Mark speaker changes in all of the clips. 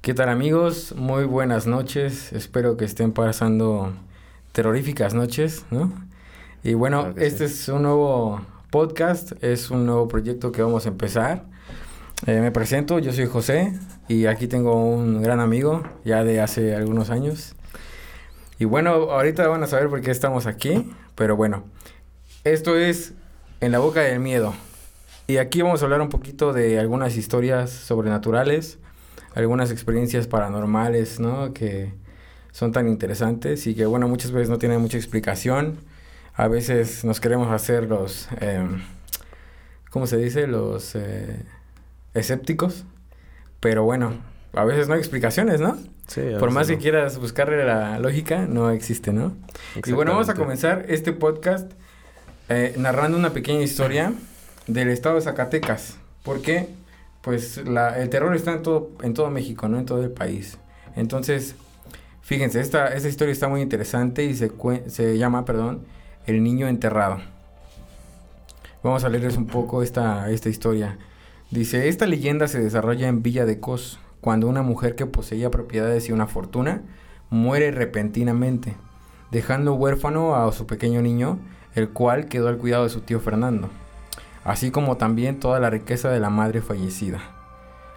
Speaker 1: ¿Qué tal amigos? Muy buenas noches. Espero que estén pasando terroríficas noches, ¿no? Y bueno, este es un nuevo podcast, es un nuevo proyecto que vamos a empezar. Eh, me presento, yo soy José y aquí tengo un gran amigo ya de hace algunos años. Y bueno, ahorita van a saber por qué estamos aquí, pero bueno, esto es En la boca del miedo. Y aquí vamos a hablar un poquito de algunas historias sobrenaturales algunas experiencias paranormales, ¿no? Que son tan interesantes y que, bueno, muchas veces no tienen mucha explicación. A veces nos queremos hacer los, eh, ¿cómo se dice? Los eh, escépticos. Pero bueno, a veces no hay explicaciones, ¿no? Sí, Por más que quieras buscarle la lógica, no existe, ¿no? Y bueno, vamos a comenzar este podcast eh, narrando una pequeña historia del estado de Zacatecas. ¿Por qué? pues la, el terror está en todo, en todo México, ¿no? En todo el país. Entonces, fíjense, esta, esta historia está muy interesante y se, se llama, perdón, El niño enterrado. Vamos a leerles un poco esta, esta historia. Dice, esta leyenda se desarrolla en Villa de Cos, cuando una mujer que poseía propiedades y una fortuna muere repentinamente, dejando huérfano a su pequeño niño, el cual quedó al cuidado de su tío Fernando así como también toda la riqueza de la madre fallecida,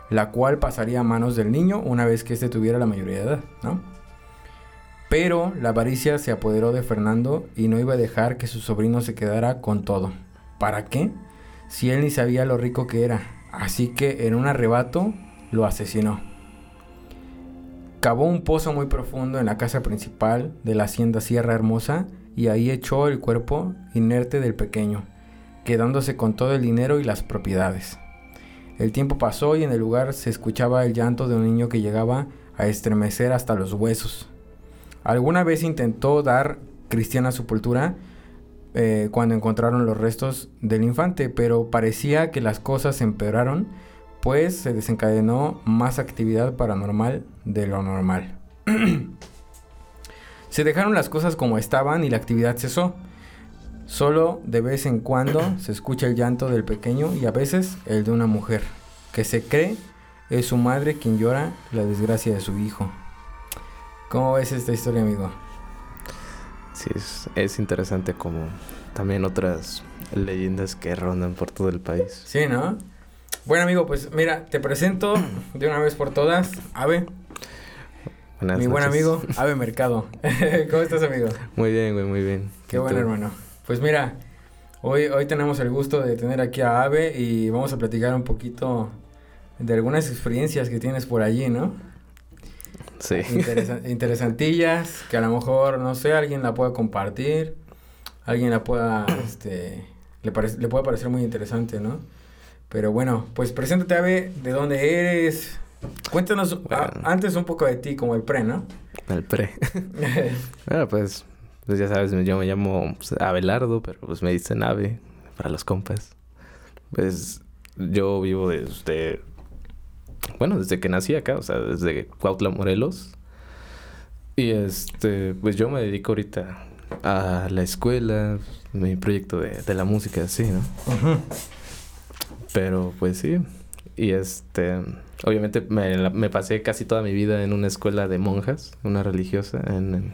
Speaker 1: la cual pasaría a manos del niño una vez que éste tuviera la mayoría de edad, ¿no? Pero la avaricia se apoderó de Fernando y no iba a dejar que su sobrino se quedara con todo. ¿Para qué? Si él ni sabía lo rico que era. Así que en un arrebato lo asesinó. Cavó un pozo muy profundo en la casa principal de la hacienda Sierra Hermosa y ahí echó el cuerpo inerte del pequeño, quedándose con todo el dinero y las propiedades. El tiempo pasó y en el lugar se escuchaba el llanto de un niño que llegaba a estremecer hasta los huesos. Alguna vez intentó dar cristiana sepultura eh, cuando encontraron los restos del infante, pero parecía que las cosas empeoraron, pues se desencadenó más actividad paranormal de lo normal. se dejaron las cosas como estaban y la actividad cesó. Solo de vez en cuando se escucha el llanto del pequeño y a veces el de una mujer, que se cree es su madre quien llora la desgracia de su hijo. ¿Cómo ves esta historia, amigo?
Speaker 2: Sí, es, interesante como también otras leyendas que rondan por todo el país.
Speaker 1: Sí, ¿no? Bueno, amigo, pues mira, te presento de una vez por todas, Ave. Mi buen amigo, Ave Mercado. ¿Cómo estás, amigo?
Speaker 2: Muy bien, güey, muy bien.
Speaker 1: Qué bueno, hermano. Pues mira, hoy, hoy tenemos el gusto de tener aquí a Ave y vamos a platicar un poquito de algunas experiencias que tienes por allí, ¿no?
Speaker 2: Sí.
Speaker 1: interesantillas, que a lo mejor, no sé, alguien la pueda compartir, alguien la pueda, este, le, le puede parecer muy interesante, ¿no? Pero bueno, pues preséntate, Ave, de dónde eres. Cuéntanos antes un poco de ti, como el pre, ¿no?
Speaker 2: El pre. bueno, pues pues ya sabes, yo me llamo pues, Abelardo, pero pues me dicen Ave para los compas. Pues yo vivo desde... Bueno, desde que nací acá, o sea, desde Cuautla, Morelos. Y este, pues yo me dedico ahorita a la escuela, mi proyecto de, de la música, así, ¿no? Pero pues sí. Y este, obviamente me, me, pasé casi toda mi vida en una escuela de monjas, una religiosa, en,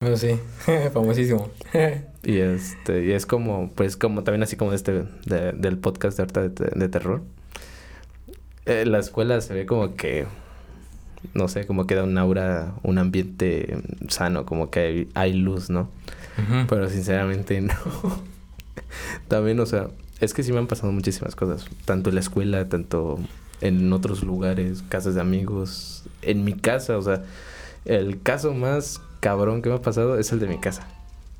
Speaker 1: bueno, sí, famosísimo.
Speaker 2: y este, y es como, pues como también así como este, de, del podcast de ahorita de, terror. Eh, la escuela se ve como que, no sé, como que da un aura, un ambiente sano, como que hay, luz, ¿no? Pero sinceramente no. también, o sea, es que sí me han pasado muchísimas cosas, tanto en la escuela, tanto en otros lugares, casas de amigos, en mi casa, o sea, el caso más cabrón que me ha pasado es el de mi casa.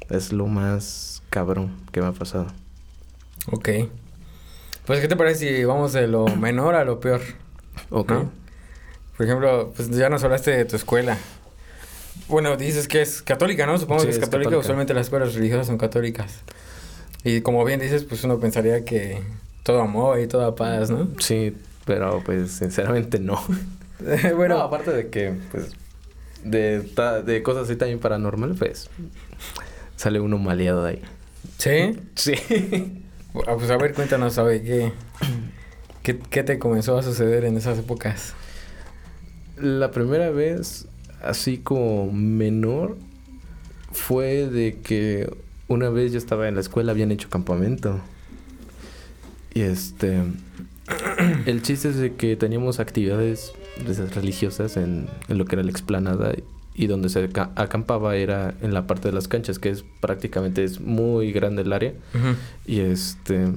Speaker 2: Es lo más cabrón que me ha pasado.
Speaker 1: Ok. Pues, ¿qué te parece si vamos de lo menor a lo peor?
Speaker 2: Ok.
Speaker 1: Por ejemplo, pues ya nos hablaste de tu escuela. Bueno, dices que es católica, ¿no? Supongo que es, católica. Usualmente las escuelas religiosas son católicas. Y como bien dices, pues uno pensaría que todo amor y toda paz, ¿no?
Speaker 2: Sí, pero pues sinceramente no. bueno, aparte de que, pues, de, de cosas así también paranormal, pues, sale uno maleado de ahí.
Speaker 1: ¿Sí?
Speaker 2: Sí.
Speaker 1: Ah, pues a ver, cuéntanos, ¿sabe qué, qué, qué te comenzó a suceder en esas épocas?
Speaker 2: La primera vez, así como menor, fue de que una vez yo estaba en la escuela, habían hecho campamento. Y este. El chiste es de que teníamos actividades religiosas en, lo que era la explanada y donde se acampaba era en la parte de las canchas, que es prácticamente es muy grande el área. Y este.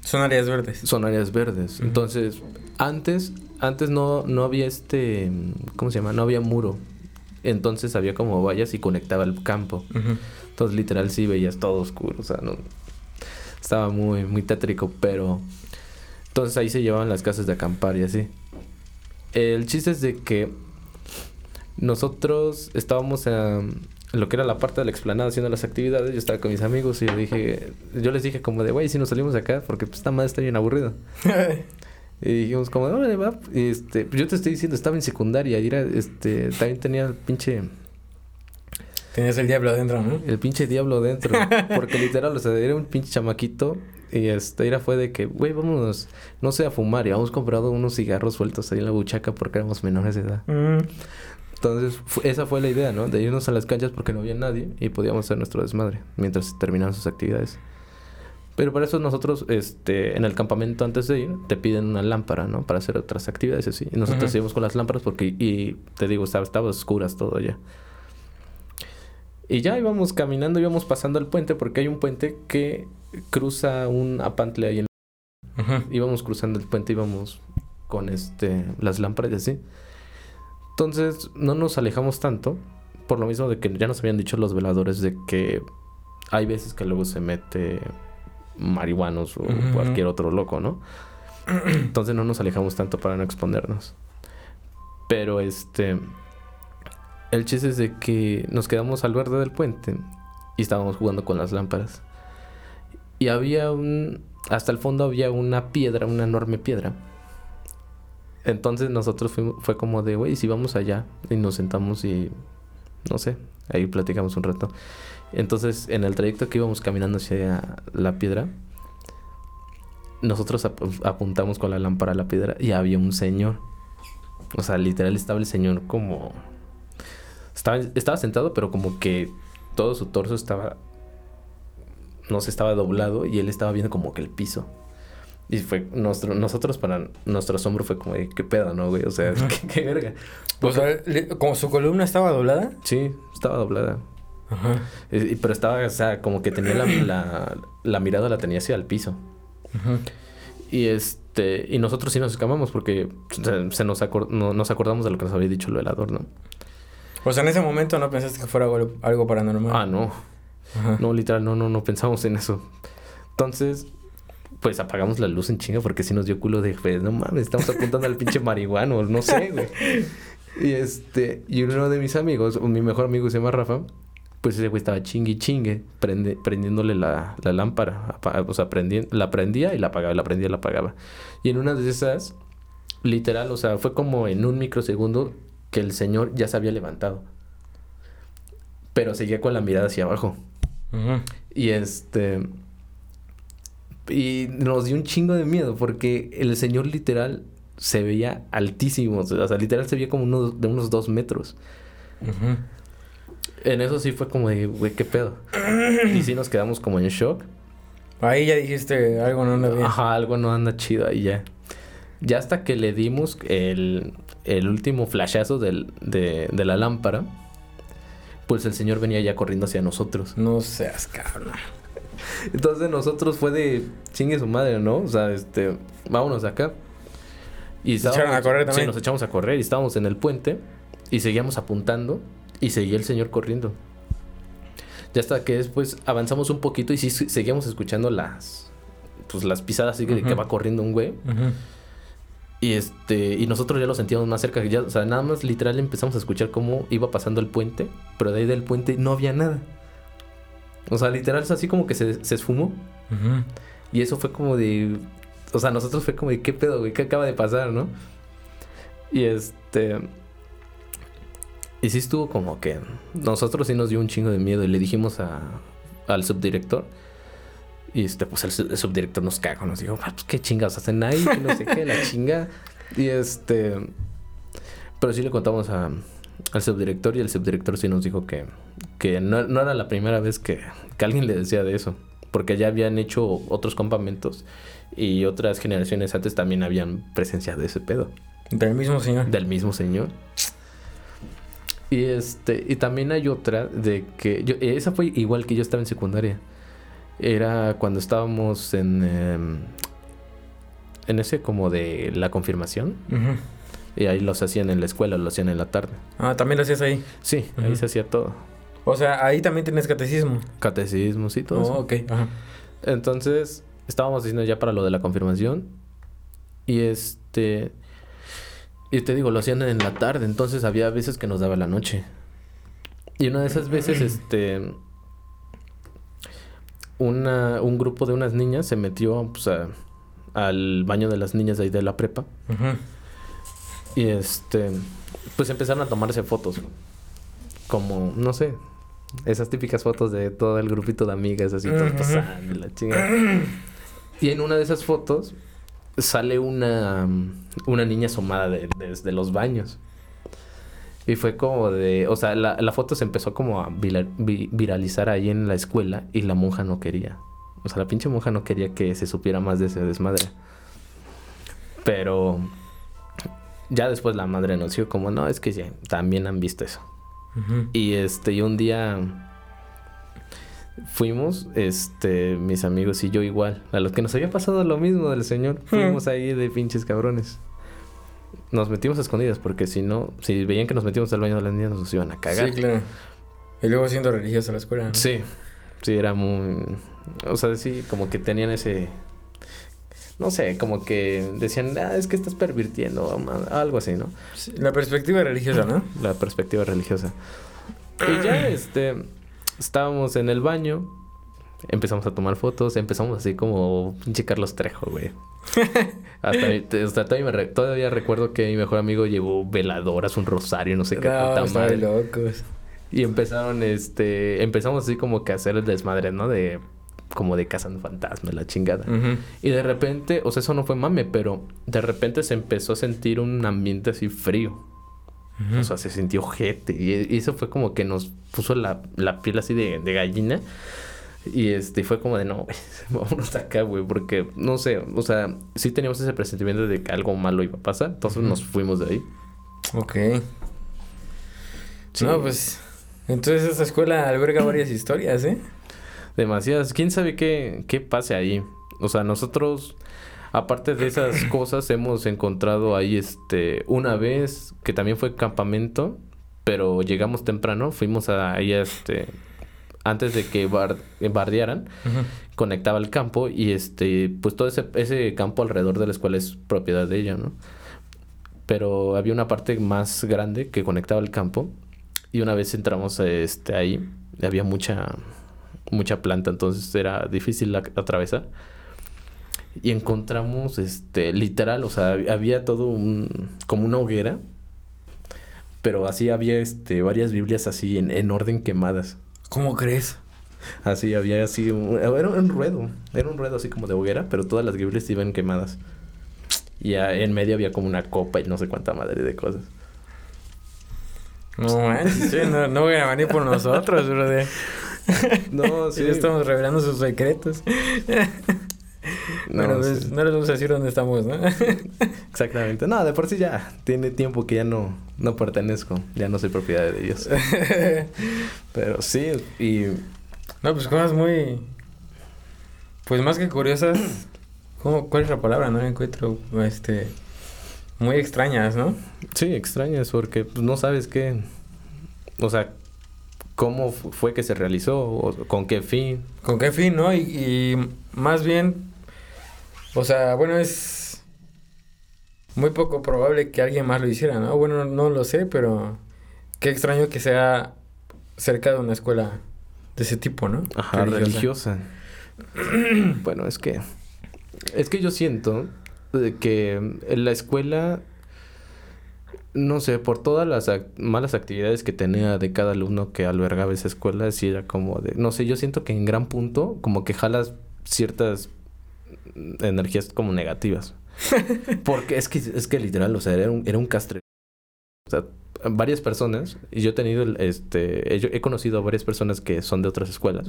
Speaker 1: Son áreas verdes.
Speaker 2: Son áreas verdes. Entonces, antes, antes no, no había este. ¿Cómo se llama? No había muro. Entonces había como vallas y conectaba el campo. Entonces, literal, sí veías todo oscuro. O sea, no. Estaba muy, muy tétrico, pero. Entonces ahí se llevaban las casas de acampar y así. El chiste es de que nosotros estábamos en lo que era la parte de la explanada haciendo las actividades. Yo estaba con mis amigos y yo dije, yo les dije como de, güey, si nos salimos de acá, porque pues esta madre está bien aburrido. y dijimos como, órale, va. Y este, yo te estoy diciendo, estaba en secundaria y era, este, también tenía el pinche
Speaker 1: Tenías el diablo adentro, ¿no?
Speaker 2: El pinche diablo adentro. Porque literal, o sea, era un pinche chamaquito. Y este, era fue de que, güey, vámonos, no sé, a fumar. Y habíamos comprado unos cigarros sueltos ahí en la buchaca porque éramos menores de edad. Mm. Entonces, esa fue la idea, ¿no? De irnos a las canchas porque no había nadie y podíamos hacer nuestro desmadre mientras terminaban sus actividades. Pero para eso nosotros, este, en el campamento antes de ir, te piden una lámpara, ¿no? Para hacer otras actividades así. Y nosotros íbamos con las lámparas porque, y te digo, estaba, estaba oscuras todo ya. Y ya íbamos caminando, íbamos pasando el puente porque hay un puente que cruza un apantle ahí en Íbamos cruzando el puente, íbamos con este las lámparas y así. Entonces no nos alejamos tanto, por lo mismo de que ya nos habían dicho los veladores de que hay veces que luego se mete marihuanos o cualquier otro loco, ¿no? Entonces no nos alejamos tanto para no exponernos. Pero este el chiste es de que nos quedamos al verde del puente y estábamos jugando con las lámparas. Y había un... Hasta el fondo había una piedra, una enorme piedra. Entonces nosotros fuimos, fue como de, güey, si vamos allá y nos sentamos y... No sé, ahí platicamos un rato. Entonces, en el trayecto que íbamos caminando hacia la piedra, nosotros apuntamos con la lámpara a la piedra y había un señor. O sea, literal estaba el señor como estaba, estaba sentado, pero como que todo su torso estaba. No se estaba doblado y él estaba viendo como que el piso. Y fue nuestro, nosotros para nuestro asombro fue como, ¿qué pedo, no, güey? O sea, ¿qué, verga?
Speaker 1: O sea, ¿como su columna estaba doblada?
Speaker 2: Sí, estaba doblada. Ajá. pero estaba, o sea, como que tenía la, la, mirada la tenía hacia el piso. Ajá. Y este, y nosotros sí nos escapamos porque se, nos, nos acordamos de lo que nos había dicho el velador, ¿no?
Speaker 1: O sea, en ese momento no pensaste que fuera algo, paranormal.
Speaker 2: Ah, no. No, literal, no, no, no pensamos en eso. Entonces, pues apagamos la luz en chinga porque si nos dio culo de, pues, no mames, estamos apuntando al pinche marihuano, no sé, güey. Y este, y uno de mis amigos, mi mejor amigo se llama Rafa, pues ese güey estaba chingue chingue, prende, prendiéndole la, la lámpara. O sea, la prendía y la apagaba, la prendía y la apagaba. Y en una de esas, literal, o sea, fue como en un microsegundo, que el señor ya se había levantado. Pero seguía con la mirada hacia abajo. Y este. Y nos dio un chingo de miedo porque el señor literal se veía altísimo. O sea, literal se veía como uno, de unos dos metros. En eso sí fue como de, güey, qué pedo. y sí nos quedamos como en shock.
Speaker 1: Ahí ya dijiste, algo no anda bien.
Speaker 2: Ajá, algo no anda chido ahí ya. Ya hasta que le dimos el, el último flashazo del, de, de, la lámpara, pues el señor venía ya corriendo hacia nosotros.
Speaker 1: No seas cabrón.
Speaker 2: Entonces nosotros fue de chingue su madre, ¿no? O sea, este, vámonos acá. Y
Speaker 1: ¿Se echaron a correr también?
Speaker 2: Sí, nos echamos a correr y estábamos en el puente y seguíamos apuntando y seguía el señor corriendo. Ya hasta que después avanzamos un poquito y sí seguíamos escuchando las pues las pisadas así que, que va corriendo un güey. Y este, y nosotros ya lo sentíamos más cerca. Ya, o sea, nada más literal empezamos a escuchar cómo iba pasando el puente, pero de ahí del puente no había nada. O sea, literal es así como que se, se esfumó Y eso fue como de... O sea, nosotros fue como de, ¿qué pedo, güey? ¿Qué acaba de pasar, no? Y este... Y sí estuvo como que... Nosotros sí nos dio un chingo de miedo y le dijimos a, al subdirector. Y este, pues el, subdirector nos cagó, nos dijo, ah, pues qué chingados hacen ahí, no sé qué, la chinga. Y este... Pero sí le contamos a, al subdirector y el subdirector sí nos dijo que, que no, era la primera vez que, que alguien le decía de eso porque ya habían hecho otros campamentos y otras generaciones antes también habían presenciado ese pedo.
Speaker 1: Del mismo señor.
Speaker 2: Del mismo señor. Y este, y también hay otra de que yo, esa fue igual que yo estaba en secundaria. Era cuando estábamos en em, en ese como de la confirmación. Y ahí los hacían en la escuela, lo hacían en la tarde.
Speaker 1: Ah, también lo hacías ahí.
Speaker 2: Sí, ahí se hacía todo.
Speaker 1: O sea, ahí también tienes catecismo.
Speaker 2: Catecismo, sí, todo
Speaker 1: oh, ok. Ajá.
Speaker 2: Entonces, estábamos diciendo ya para lo de la confirmación. Y este. Y te digo, lo hacían en la tarde. Entonces había veces que nos daba la noche. Y una de esas veces, este. Una, un grupo de unas niñas se metió pues, al baño de las niñas de ahí de la prepa. Ajá. Y este. Pues empezaron a tomarse fotos. Como, no sé, esas típicas fotos de todo el grupito de amigas así, todos pasando la chingada. Y en una de esas fotos sale una, una niña asomada desde los baños. Y fue como de, o sea, la, foto se empezó como a viralizar ahí en la escuela y la monja no quería. O sea, la pinche monja no quería que se supiera más de ese desmadre. Pero ya después la madre nos dijo como, no, es que ya, también han visto eso. Y este, y un día fuimos, este, mis amigos y yo igual, a los que nos había pasado lo mismo del señor, fuimos ahí de pinches cabrones. Nos metimos a escondidas porque si no, si veían que nos metimos al baño de las niñas nos iban a cagar.
Speaker 1: Sí, claro. Y luego siendo religiosa la escuela, ¿no?
Speaker 2: Sí, sí, era muy... O sea, sí, como que tenían ese... No sé, como que decían, ah, es que estás pervirtiendo, algo así, ¿no?
Speaker 1: la perspectiva religiosa, ¿no?
Speaker 2: La perspectiva religiosa. Y ya, este, estábamos en el baño, empezamos a tomar fotos, empezamos así como pinche Carlos Trejo, güey. hasta, todavía, recuerdo que mi mejor amigo llevó veladoras, un rosario, no sé qué.
Speaker 1: No, locos.
Speaker 2: Y empezaron, este, empezamos así como que a hacer el desmadre, ¿no? De como de cazando fantasmas, la chingada. Y de repente, o sea, eso no fue mame, pero de repente se empezó a sentir un ambiente así frío. O sea, se sintió gente. Y, eso fue como que nos puso la, la piel así de, de, gallina. Y este fue como de no, güey, vámonos acá, güey, porque no sé, o sea, sí teníamos ese presentimiento de que algo malo iba a pasar, entonces nos fuimos de ahí.
Speaker 1: Ok. No, pues, entonces esta escuela alberga varias historias, ¿eh?
Speaker 2: Demasiadas. ¿Quién sabe qué, qué pase ahí? O sea, nosotros, aparte de esas cosas, hemos encontrado ahí, este, una vez que también fue campamento, pero llegamos temprano, fuimos ahí, este, antes de que bardearan, conectaba el campo y, este, pues todo ese, ese campo alrededor de la escuela es propiedad de ella, ¿no? Pero había una parte más grande que conectaba el campo y una vez entramos, este, ahí, había mucha mucha planta, entonces era difícil atravesar. Y encontramos, este, literal, o sea, había todo un, como una hoguera, pero así había, este, varias Biblias así en, en orden quemadas.
Speaker 1: ¿Cómo crees?
Speaker 2: Así había así, era un ruedo, era un ruedo así como de hoguera, pero todas las Biblias iban quemadas. Y en medio había como una copa y no sé cuánta madre de cosas.
Speaker 1: No no, no voy a venir por nosotros, brother. no, sí. estamos revelando sus secretos. No, pues, no les vamos a decir dónde estamos, ¿no?
Speaker 2: Exactamente. No, de por sí ya tiene tiempo que ya no, no pertenezco. Ya no soy propiedad de ellos. Pero sí, y...
Speaker 1: No, pues cosas muy... Pues más que curiosas... ¿cómo, ¿Cuál es la palabra? No encuentro, este... Muy extrañas, ¿no?
Speaker 2: Sí, extrañas porque pues, no sabes qué... O sea, cómo fue que se realizó o con qué fin.
Speaker 1: Con qué fin, ¿no? Y, más bien, o sea, bueno, es muy poco probable que alguien más lo hiciera, ¿no? Bueno, no lo sé, pero qué extraño que sea cerca de una escuela de ese tipo, ¿no?
Speaker 2: Ajá, religiosa. bueno, es que... Es que yo siento que la escuela no sé, por todas las malas actividades que tenía de cada alumno que albergaba esa escuela, sí era como de, no sé, yo siento que en gran punto como que jalas ciertas energías como negativas. Porque es que, es que literal, o sea, era un, era un castre. O sea, varias personas, y yo he tenido, este, he, conocido a varias personas que son de otras escuelas.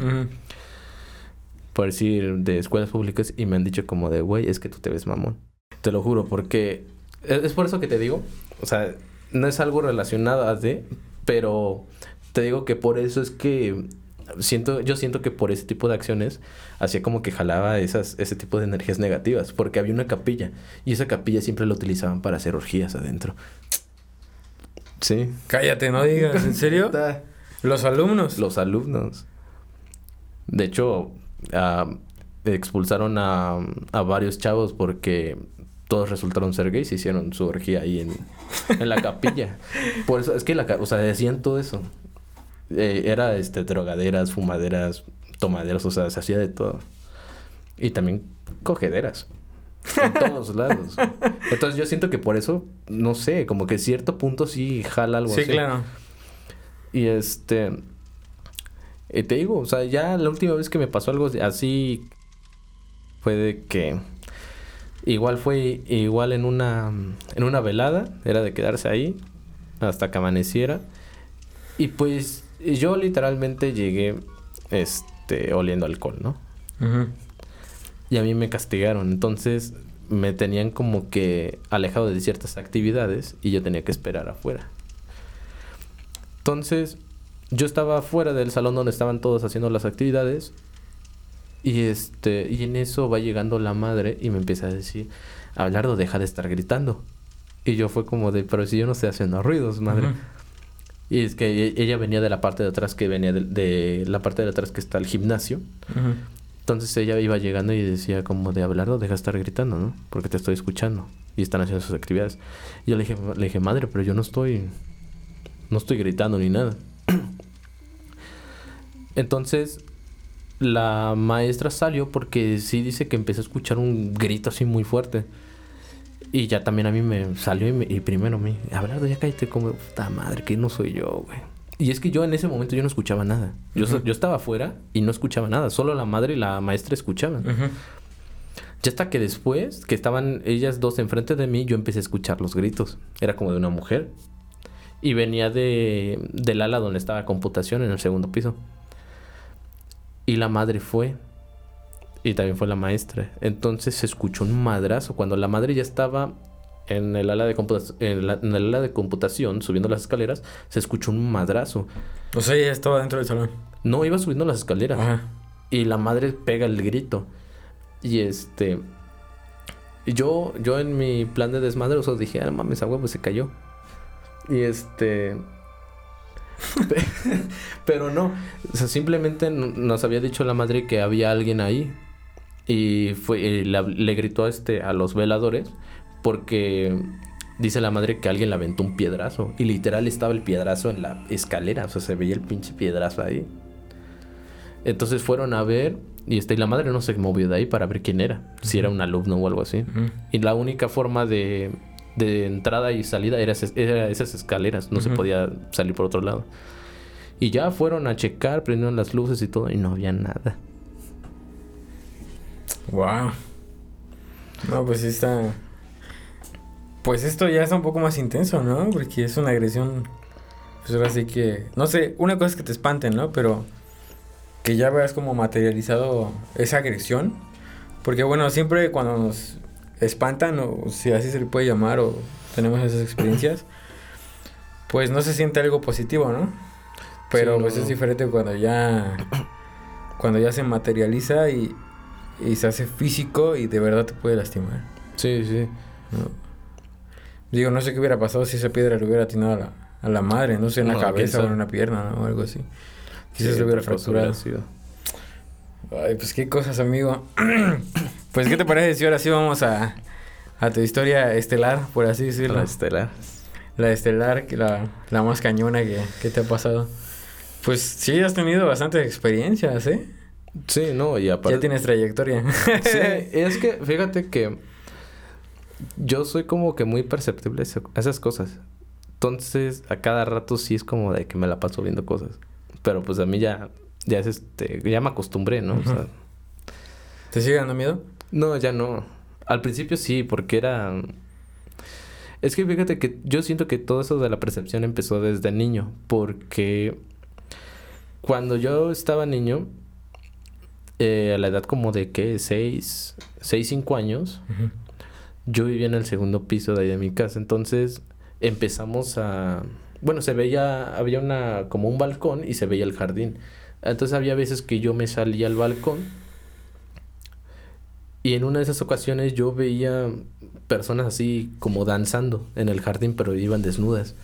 Speaker 2: Por decir, de escuelas públicas, y me han dicho como de, güey, es que tú te ves mamón. Te lo juro, porque es por eso que te digo, o sea, no es algo relacionado a de, pero te digo que por eso es que siento, yo siento que por ese tipo de acciones hacía como que jalaba esas, ese tipo de energías negativas, porque había una capilla y esa capilla siempre la utilizaban para hacer orgías adentro.
Speaker 1: Sí. Cállate, no digas, ¿en serio? Los alumnos.
Speaker 2: Los alumnos. De hecho, uh, expulsaron a, a varios chavos porque todos resultaron ser gays y hicieron su orgía ahí en, en la capilla. Por eso, es que la, o sea, decían todo eso. Eh, era, este, drogaderas, fumaderas, tomaderas, o sea, se hacía de todo. Y también cogederas. En todos lados. Entonces yo siento que por eso, no sé, como que cierto punto sí jala algo
Speaker 1: así. Sí, claro.
Speaker 2: Y este... Eh, te digo, o sea, ya la última vez que me pasó algo así fue de que Igual fue igual en una, en una velada, era de quedarse ahí hasta que amaneciera. Y pues yo literalmente llegué este, oliendo alcohol, ¿no? Y a mí me castigaron, entonces me tenían como que alejado de ciertas actividades y yo tenía que esperar afuera. Entonces, yo estaba afuera del salón donde estaban todos haciendo las actividades y este, y en eso va llegando la madre y me empieza a decir, Abelardo, deja de estar gritando. Y yo fue como de, pero si yo no estoy haciendo ruidos, madre. Y es que e, ella venía de la parte de atrás que venía de, la parte de atrás que está el gimnasio. Entonces ella iba llegando y decía como de Abelardo, deja de estar gritando, ¿no? Porque te estoy escuchando. Y están haciendo sus actividades. Y yo le dije, le dije, madre, pero yo no estoy, no estoy gritando ni nada. Entonces la maestra salió porque sí dice que empezó a escuchar un grito así muy fuerte. Y ya también a mí me salió y, primero me... Hablando, ya cállate como... Puta madre, que no soy yo, güey. Y es que yo en ese momento yo no escuchaba nada. Yo, yo estaba afuera y no escuchaba nada. Solo la madre y la maestra escuchaban. Ya hasta que después, que estaban ellas dos enfrente de mí, yo empecé a escuchar los gritos. Era como de una mujer. Y venía de, del ala donde estaba computación en el segundo piso. Y la madre fue. Y también fue la maestra. Entonces se escuchó un madrazo. Cuando la madre ya estaba en el ala de, en, el ala de computación, subiendo las escaleras, se escuchó un madrazo.
Speaker 1: O sea, ella estaba dentro del salón.
Speaker 2: No, iba subiendo las escaleras. Y la madre pega el grito. Y este. Yo, yo en mi plan de desmadre, o dije, ah, mames, a huevo se cayó. Y este. Pero no, o sea, simplemente nos había dicho la madre que había alguien ahí y fue le gritó a este a los veladores porque dice la madre que alguien le aventó un piedrazo y literal estaba el piedrazo en la escalera, o sea, se veía el pinche piedrazo ahí. Entonces fueron a ver y este, y la madre no se movió de ahí para ver quién era, si era un alumno o algo así. Y la única forma de de entrada y salida era, esas escaleras, no se podía salir por otro lado. Y ya fueron a checar, prendieron las luces y todo y no había nada.
Speaker 1: Wow. No, pues está. Pues esto ya está un poco más intenso, ¿no? Porque es una agresión. Pues ahora sí que. No sé, una cosa es que te espanten, ¿no? Pero que ya veas como materializado esa agresión. Porque bueno, siempre cuando nos espantan, o si así se le puede llamar, o tenemos esas experiencias, pues no se siente algo positivo, ¿no? Pero pues es diferente cuando ya, cuando ya se materializa y, y se hace físico y de verdad te puede lastimar.
Speaker 2: Sí, sí.
Speaker 1: Digo, no sé qué hubiera pasado si esa piedra le hubiera atinado a la, a la madre, no sé, en la cabeza o en una pierna, ¿no? O algo así. Quizás le hubiera fracturado. Ay, pues qué cosas, amigo. pues, ¿qué te parece si ahora sí vamos a, a tu historia estelar, por así decirlo?
Speaker 2: La estelar.
Speaker 1: La estelar, la, la más cañona que, que te ha pasado. Pues sí, has tenido bastantes experiencias, ¿eh?
Speaker 2: Sí, no, y aparte...
Speaker 1: Ya tienes trayectoria.
Speaker 2: sí, es que, fíjate que yo soy como que muy perceptible a esas cosas. Entonces, a cada rato sí es como de que me la paso viendo cosas. Pero pues a mí ya, ya es este, ya me acostumbré, ¿no? O sea,
Speaker 1: ¿Te sigue dando miedo?
Speaker 2: No, ya no. Al principio sí, porque era... Es que fíjate que yo siento que todo eso de la percepción empezó desde niño, porque cuando yo estaba niño, eh, a la edad como de que 6, 6, 5 años, yo vivía en el segundo piso de ahí de mi casa. Entonces empezamos a... Bueno, se veía, había una, como un balcón y se veía el jardín. Entonces había veces que yo me salía al balcón y en una de esas ocasiones yo veía personas así como danzando en el jardín, pero iban desnudas.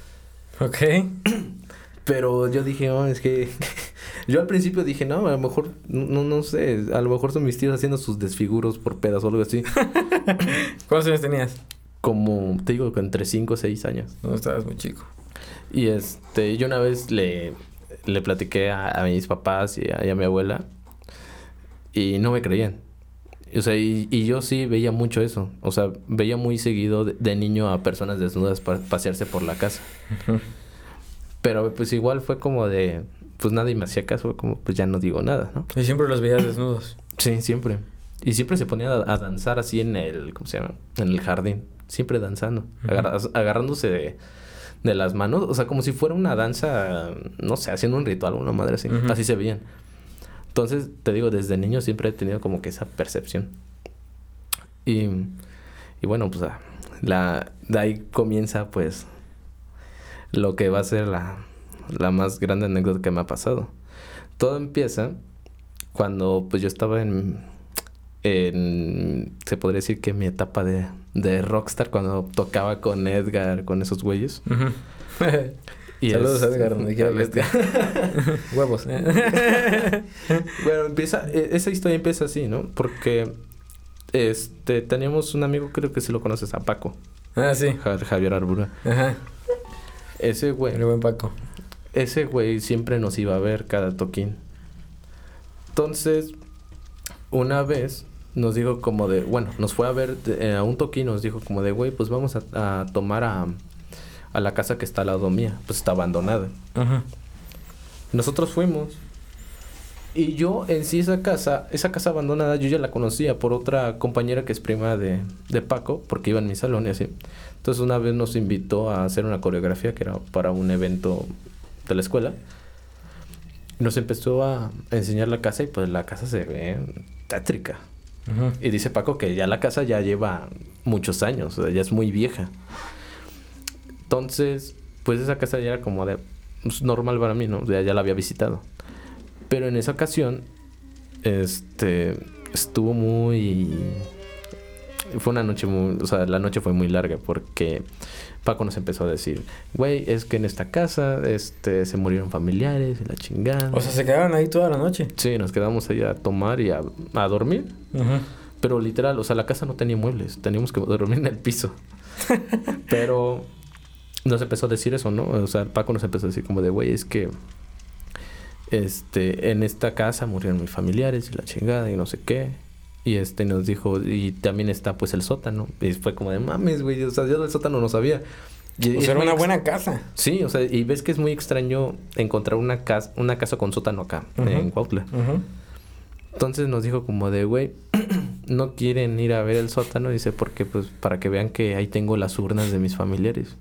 Speaker 1: Ok.
Speaker 2: Pero yo dije, oh, es que yo al principio dije, no, a lo mejor, no, no sé, a lo mejor son mis tíos haciendo sus desfiguros por pedas o algo así.
Speaker 1: ¿Cuántos años tenías?
Speaker 2: Como, te digo, entre 5 o 6 años.
Speaker 1: No, estabas muy chico.
Speaker 2: Y este, yo una vez le, le platiqué a, mis papás y a, mi abuela y no me creían. O sea, y, yo sí veía mucho eso. O sea, veía muy seguido de, niño a personas desnudas pasearse por la casa. Pero pues igual fue como de, pues nadie me hacía caso, como pues ya no digo nada, ¿no?
Speaker 1: Y siempre los veías desnudos.
Speaker 2: Sí, siempre. Y siempre se ponía a, danzar así en el, ¿cómo se llama? En el jardín. Siempre danzando. agarrándose de, de, las manos. O sea, como si fuera una danza, no sé, haciendo un ritual, una madre así. Así se veían. Entonces, te digo, desde niño siempre he tenido como que esa percepción. Y, y bueno, pues ah, la, de ahí comienza pues lo que va a ser la, la más grande anécdota que me ha pasado. Todo empieza cuando pues yo estaba en, en se podría decir que mi etapa de, de rockstar, cuando tocaba con Edgar, con esos güeyes.
Speaker 1: y Saludos a Edgar, donde quiera Huevos.
Speaker 2: bueno, empieza, e, esa historia empieza así, ¿no? Porque este teníamos un amigo, creo que si lo conoces, a Paco.
Speaker 1: Ah, sí.
Speaker 2: Javier Arbura. Ajá. Ese güey.
Speaker 1: El buen Paco.
Speaker 2: Ese güey siempre nos iba a ver cada toquín. Entonces, una vez nos dijo como de, bueno, nos fue a ver eh, a un toquín, nos dijo como de, güey, pues vamos a, tomar a, a, la casa que está al lado mía, pues está abandonada. Ajá. Nosotros fuimos. Y yo en sí esa casa, esa casa abandonada, yo ya la conocía por otra compañera que es prima de, de Paco, porque iba en mi salón y así. Entonces una vez nos invitó a hacer una coreografía que era para un evento de la escuela. Nos empezó a enseñar la casa y pues la casa se ve tétrica. Y dice Paco que ya la casa ya lleva muchos años, o sea, ya es muy vieja. Entonces, pues esa casa ya era como de pues, normal para mí, ¿no? O sea, ya la había visitado. Pero en esa ocasión, este, estuvo muy fue una noche muy, o sea, la noche fue muy larga porque Paco nos empezó a decir, güey, es que en esta casa, este, se murieron familiares y la chingada.
Speaker 1: O sea, se quedaron ahí toda la noche.
Speaker 2: Sí, nos quedamos ahí a tomar y a, a dormir. Pero literal, o sea, la casa no tenía muebles, teníamos que dormir en el piso. Pero nos empezó a decir eso, ¿no? O sea, Paco nos empezó a decir como de, güey, es que este, en esta casa murieron mis familiares y la chingada y no sé qué. Y este nos dijo, y también está pues el sótano. Y fue como de mames, güey. O sea, yo del sótano no sabía.
Speaker 1: Y, o sea, era una buena casa.
Speaker 2: Sí, o sea, y ves que es muy extraño encontrar una casa, una casa con sótano acá, en Cuautla. Entonces nos dijo como de, güey, no quieren ir a ver el sótano, dice, porque pues para que vean que ahí tengo las urnas de mis familiares.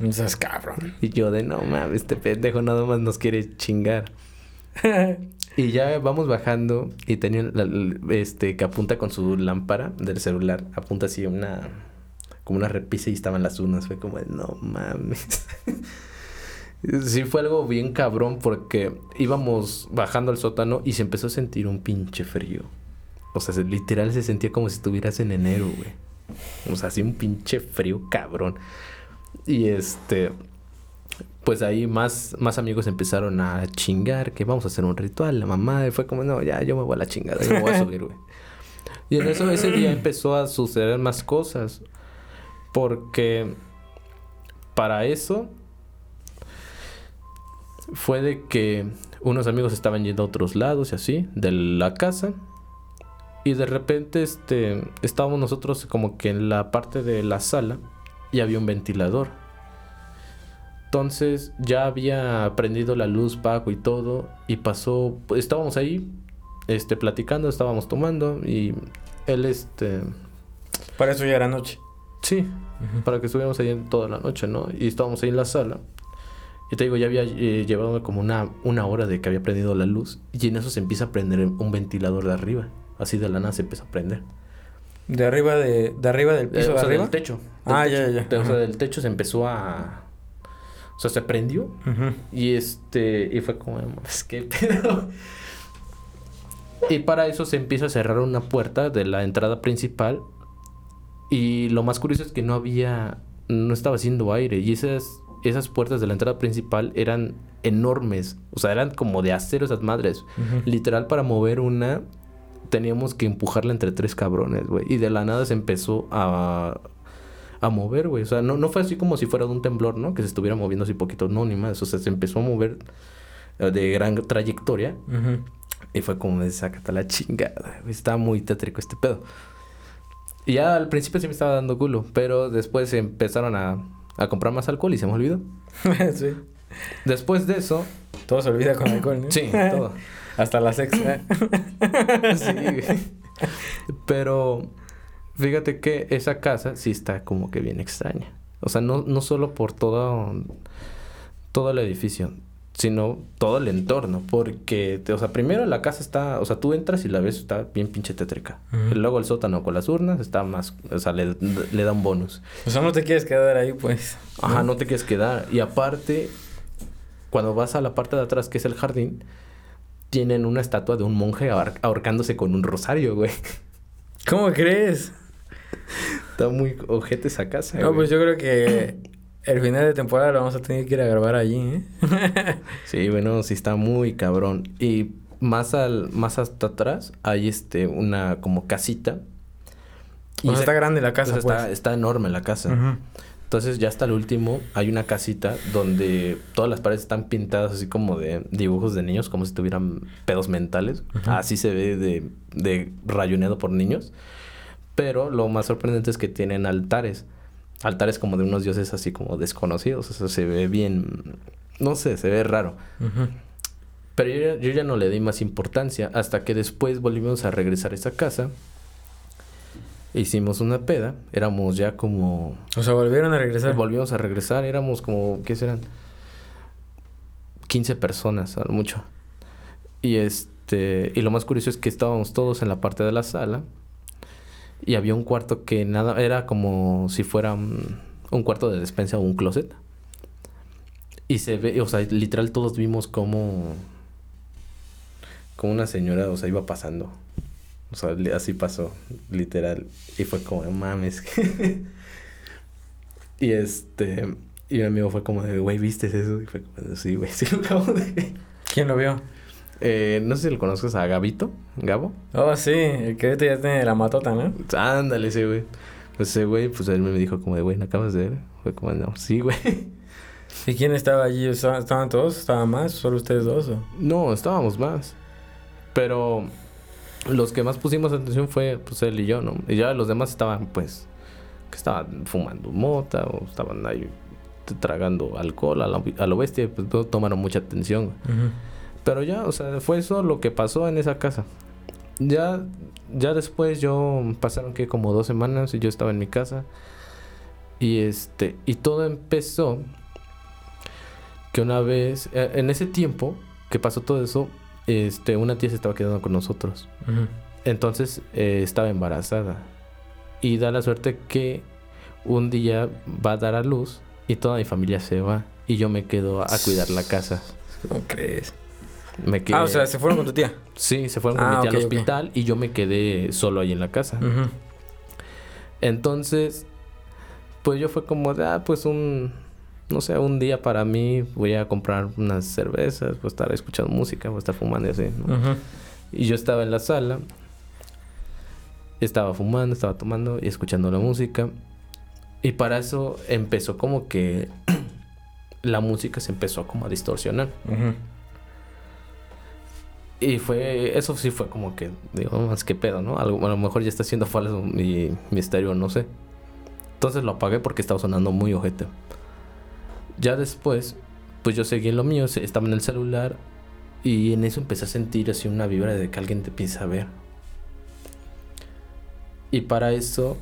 Speaker 1: Esas cabrón.
Speaker 2: Y yo de, no mames, este pendejo nada más nos quiere chingar. Y ya vamos bajando y tenía este que apunta con su lámpara del celular, apunta así una como una repisa y estaban las unas, fue como no mames. sí fue algo bien cabrón porque íbamos bajando al sótano y se empezó a sentir un pinche frío. O sea, literal se sentía como si estuvieras en enero, güey. O sea, así un pinche frío cabrón. Y este pues ahí más, más amigos empezaron a chingar que vamos a hacer un ritual. La mamá fue como, no, ya, yo me voy a la chingada, yo me voy a subir, güey. Y en eso ese día empezó a suceder más cosas. Porque para eso fue de que Unos amigos estaban yendo a otros lados y así, de la casa. Y de repente este, estábamos nosotros como que en la parte de la sala y había un ventilador. Entonces ya había prendido la luz Paco y todo y pasó, estábamos ahí este platicando, estábamos tomando y él este
Speaker 1: para eso ya era noche.
Speaker 2: Sí, para que estuviéramos ahí toda la noche, ¿no? Y estábamos ahí en la sala. Y te digo, ya había eh, llevado como una, una hora de que había prendido la luz. Y en eso se empieza a prender un ventilador de arriba. Así de la nada se empieza a prender.
Speaker 1: ¿De arriba, de, de arriba del piso?
Speaker 2: Eh, o
Speaker 1: de
Speaker 2: sea,
Speaker 1: arriba?
Speaker 2: del techo.
Speaker 1: Ah, ya,
Speaker 2: techo.
Speaker 1: ya.
Speaker 2: O sea, del techo se empezó a... O sea, se prendió. Y este... Y fue como... Es que pedo. Y para eso se empieza a cerrar una puerta de la entrada principal. Y lo más curioso es que no había... No estaba haciendo aire. Y esas, esas puertas de la entrada principal eran enormes. O sea, eran como de acero esas madres. Literal, para mover una, teníamos que empujarla entre tres cabrones, güey. Y de la nada se empezó a, a mover, güey. O sea, no, no fue así como si fuera de un temblor, ¿no? Que se estuviera moviendo así poquito. No, ni más. O sea, se empezó a mover eh, de gran trayectoria.
Speaker 1: Ujú.
Speaker 2: Y fue como de sácate la chingada. Estaba muy tétrico este pedo. Y ya al principio sí me estaba dando culo. Pero después empezaron a, a comprar más alcohol y se me olvidó.
Speaker 1: sí.
Speaker 2: Después de eso...
Speaker 1: Todo se olvida con alcohol, ¿no?
Speaker 2: Sí, todo.
Speaker 1: Hasta la sexta.
Speaker 2: Sí, güey. Pero fíjate que esa casa sí está como que bien extraña. O sea, no, no solo por todo, todo el edificio, sino todo el entorno. Porque, o sea, primero la casa está, o sea, tú entras y la ves, está bien pinche tétrica. Y luego el sótano con las urnas está más, o sea, le, le da un bonus.
Speaker 1: O sea, no te quieres quedar ahí, pues.
Speaker 2: Ajá, no te quieres quedar. Y aparte, cuando vas a la parte de atrás, que es el jardín, tienen una estatua de un monje ahor- ahorcándose con un rosario, güey.
Speaker 1: ¿Cómo crees?
Speaker 2: Está muy ojete esa casa.
Speaker 1: No,
Speaker 2: güey.
Speaker 1: pues yo creo que el final de temporada lo vamos a tener que ir a grabar allí, ¿eh?
Speaker 2: Sí, bueno, sí está muy cabrón. Y más al, más hasta atrás hay este, una como casita.
Speaker 1: O sea,
Speaker 2: esa-
Speaker 1: está grande la casa,
Speaker 2: pues, está,
Speaker 1: pues.
Speaker 2: está enorme la casa. Entonces ya hasta el último hay una casita donde todas las paredes están pintadas así como de dibujos de niños, como si tuvieran pedos mentales. Así se ve de, de rayoneado por niños. Pero lo más sorprendente es que tienen altares. Altares como de unos dioses así como desconocidos. O sea, se ve bien... No sé, se ve raro. Pero yo, ya- yo ya no le di más importancia hasta que después volvimos a regresar a esa casa. Hicimos una peda. Éramos ya como...
Speaker 1: O sea, volvieron a regresar.
Speaker 2: Volvimos a regresar. Éramos como... ¿Qué serán? 15 personas, a lo mucho. Y este... Y lo más curioso es que estábamos todos en la parte de la sala. Y había un cuarto que nada... Era como si fuera un, cuarto de despensa o un closet. Y se ve... O sea, literal todos vimos como... Como una señora, o sea, iba pasando. O sea, así pasó, literal. Y fue como, mames. y este... Y mi amigo fue como de, güey, ¿viste eso? Y fue como sí, güey, sí lo acabo de...
Speaker 1: ¿Quién lo vio?
Speaker 2: Eh, no sé si lo conozcas a Gabito, Gabo.
Speaker 1: Oh, sí, el que ahorita ya tiene la matota, ¿no?
Speaker 2: Ándale ese güey. Pues ese güey, pues él me dijo como de, güey, ¿no acabas de ver? Fue como, no, sí, güey.
Speaker 1: ¿Y quién estaba allí? ¿Estaban todos? ¿Estaban más? ¿Solo ustedes dos? o?
Speaker 2: No, estábamos más. Pero los que más pusimos atención fue pues él y yo, ¿no? Y ya los demás estaban pues que estaban fumando mota o estaban ahí tragando alcohol a, la- a lo bestia, pues no tomaron mucha atención.
Speaker 1: Ujú.
Speaker 2: Pero ya, o sea, fue eso lo que pasó en esa casa. Ya, ya después yo pasaron que como dos semanas y yo estaba en mi casa. Y este, y todo empezó que una vez, eh, en ese tiempo que pasó todo eso, este, una tía se estaba quedando con nosotros. Entonces eh, estaba embarazada. Y da la suerte que un día va a dar a luz y toda mi familia se va. Y yo me quedo a cuidar la casa.
Speaker 1: ¿Cómo crees?
Speaker 2: Me quedé...
Speaker 1: Ah, o sea, se fueron con tu tía.
Speaker 2: Sí, se fueron con
Speaker 1: Ah,
Speaker 2: mi tía al hospital y yo me quedé solo ahí en la casa. Entonces, pues yo fue como de, ah, pues un, no sé, un día para mí voy a comprar unas cervezas, voy a estar escuchando música, voy a estar fumando y así. Y yo estaba en la sala, estaba fumando, estaba tomando y escuchando la música. Y para eso empezó como que la música se empezó como a distorsionar.
Speaker 1: Ujú.
Speaker 2: Y fue, eso sí fue como que, digo, más que pedo, ¿no? A lo mejor ya está haciendo falso mi, mi estéreo, no sé. Entonces lo apagué porque estaba sonando muy ojete. Ya después, pues yo seguí en lo mío, estaba en el celular y en eso empecé a sentir así una vibra de que alguien te empieza a ver. Y para eso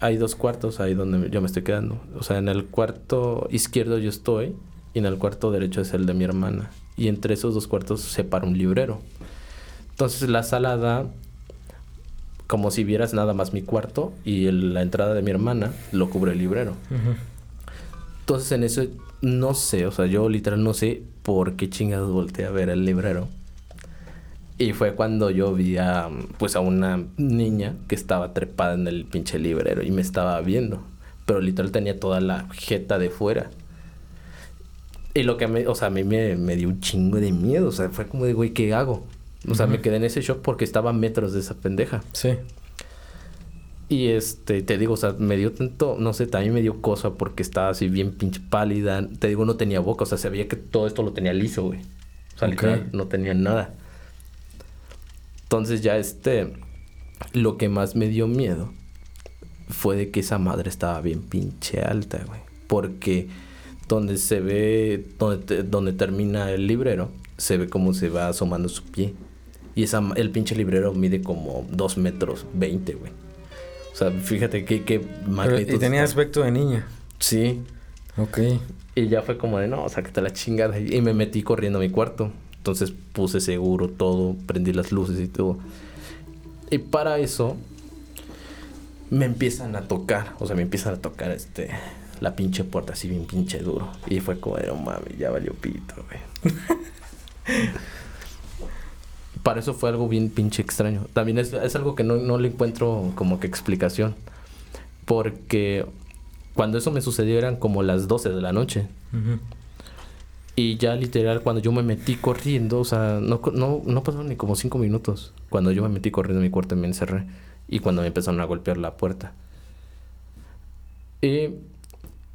Speaker 2: hay dos cuartos ahí donde yo me estoy quedando. O sea, en el cuarto izquierdo yo estoy y en el cuarto derecho es el de mi hermana. Y entre esos dos cuartos se para un librero. Entonces la sala da como si vieras nada más mi cuarto y la entrada de mi hermana lo cubre el librero. Entonces en eso no sé, o sea, yo literal no sé por qué chingados volteé a ver el librero. Y fue cuando yo vi a, pues a una niña que estaba trepada en el pinche librero y me estaba viendo. Pero literal tenía toda la jeta de fuera. Y lo que me, o sea, a mí me, me dio un chingo de miedo. O sea, fue como de, güey, ¿qué hago? O sea, me quedé en ese shock porque estaba a metros de esa pendeja. Sí. Y este, te digo, o sea, me dio tanto, no sé, también me dio cosa porque estaba así bien pinche pálida. Te digo, no tenía boca, o sea, sabía que todo esto lo tenía liso, güey. O sea, literal, no tenía nada. Entonces ya este, lo que más me dio miedo fue de que esa madre estaba bien pinche alta, güey. Porque donde se ve, donde, donde termina el librero, se ve como se va asomando su pie. Y esa, el pinche librero mide como 2 metros 20, güey. O sea, fíjate qué, qué
Speaker 1: magnitud. y tenía aspecto de niña.
Speaker 2: Sí.
Speaker 1: Ok.
Speaker 2: Y ya fue como de, no, sácate la chingada. Y me metí corriendo a mi cuarto. Entonces puse seguro todo, prendí las luces y todo. Y para eso me empiezan a tocar, o sea, me empiezan a tocar este la pinche puerta así bien pinche duro. Y fue como de, no mames, ya valió pito, güey. para eso fue algo bien pinche extraño. También es, algo que no, le encuentro como que explicación. Porque cuando eso me sucedió eran como las 12 de la noche. Y ya literal, cuando yo me metí corriendo, o sea, no, no, no pasaron ni como 5 minutos. Cuando yo me metí corriendo en mi cuarto me encerré. Y cuando me empezaron a golpear la puerta. Y,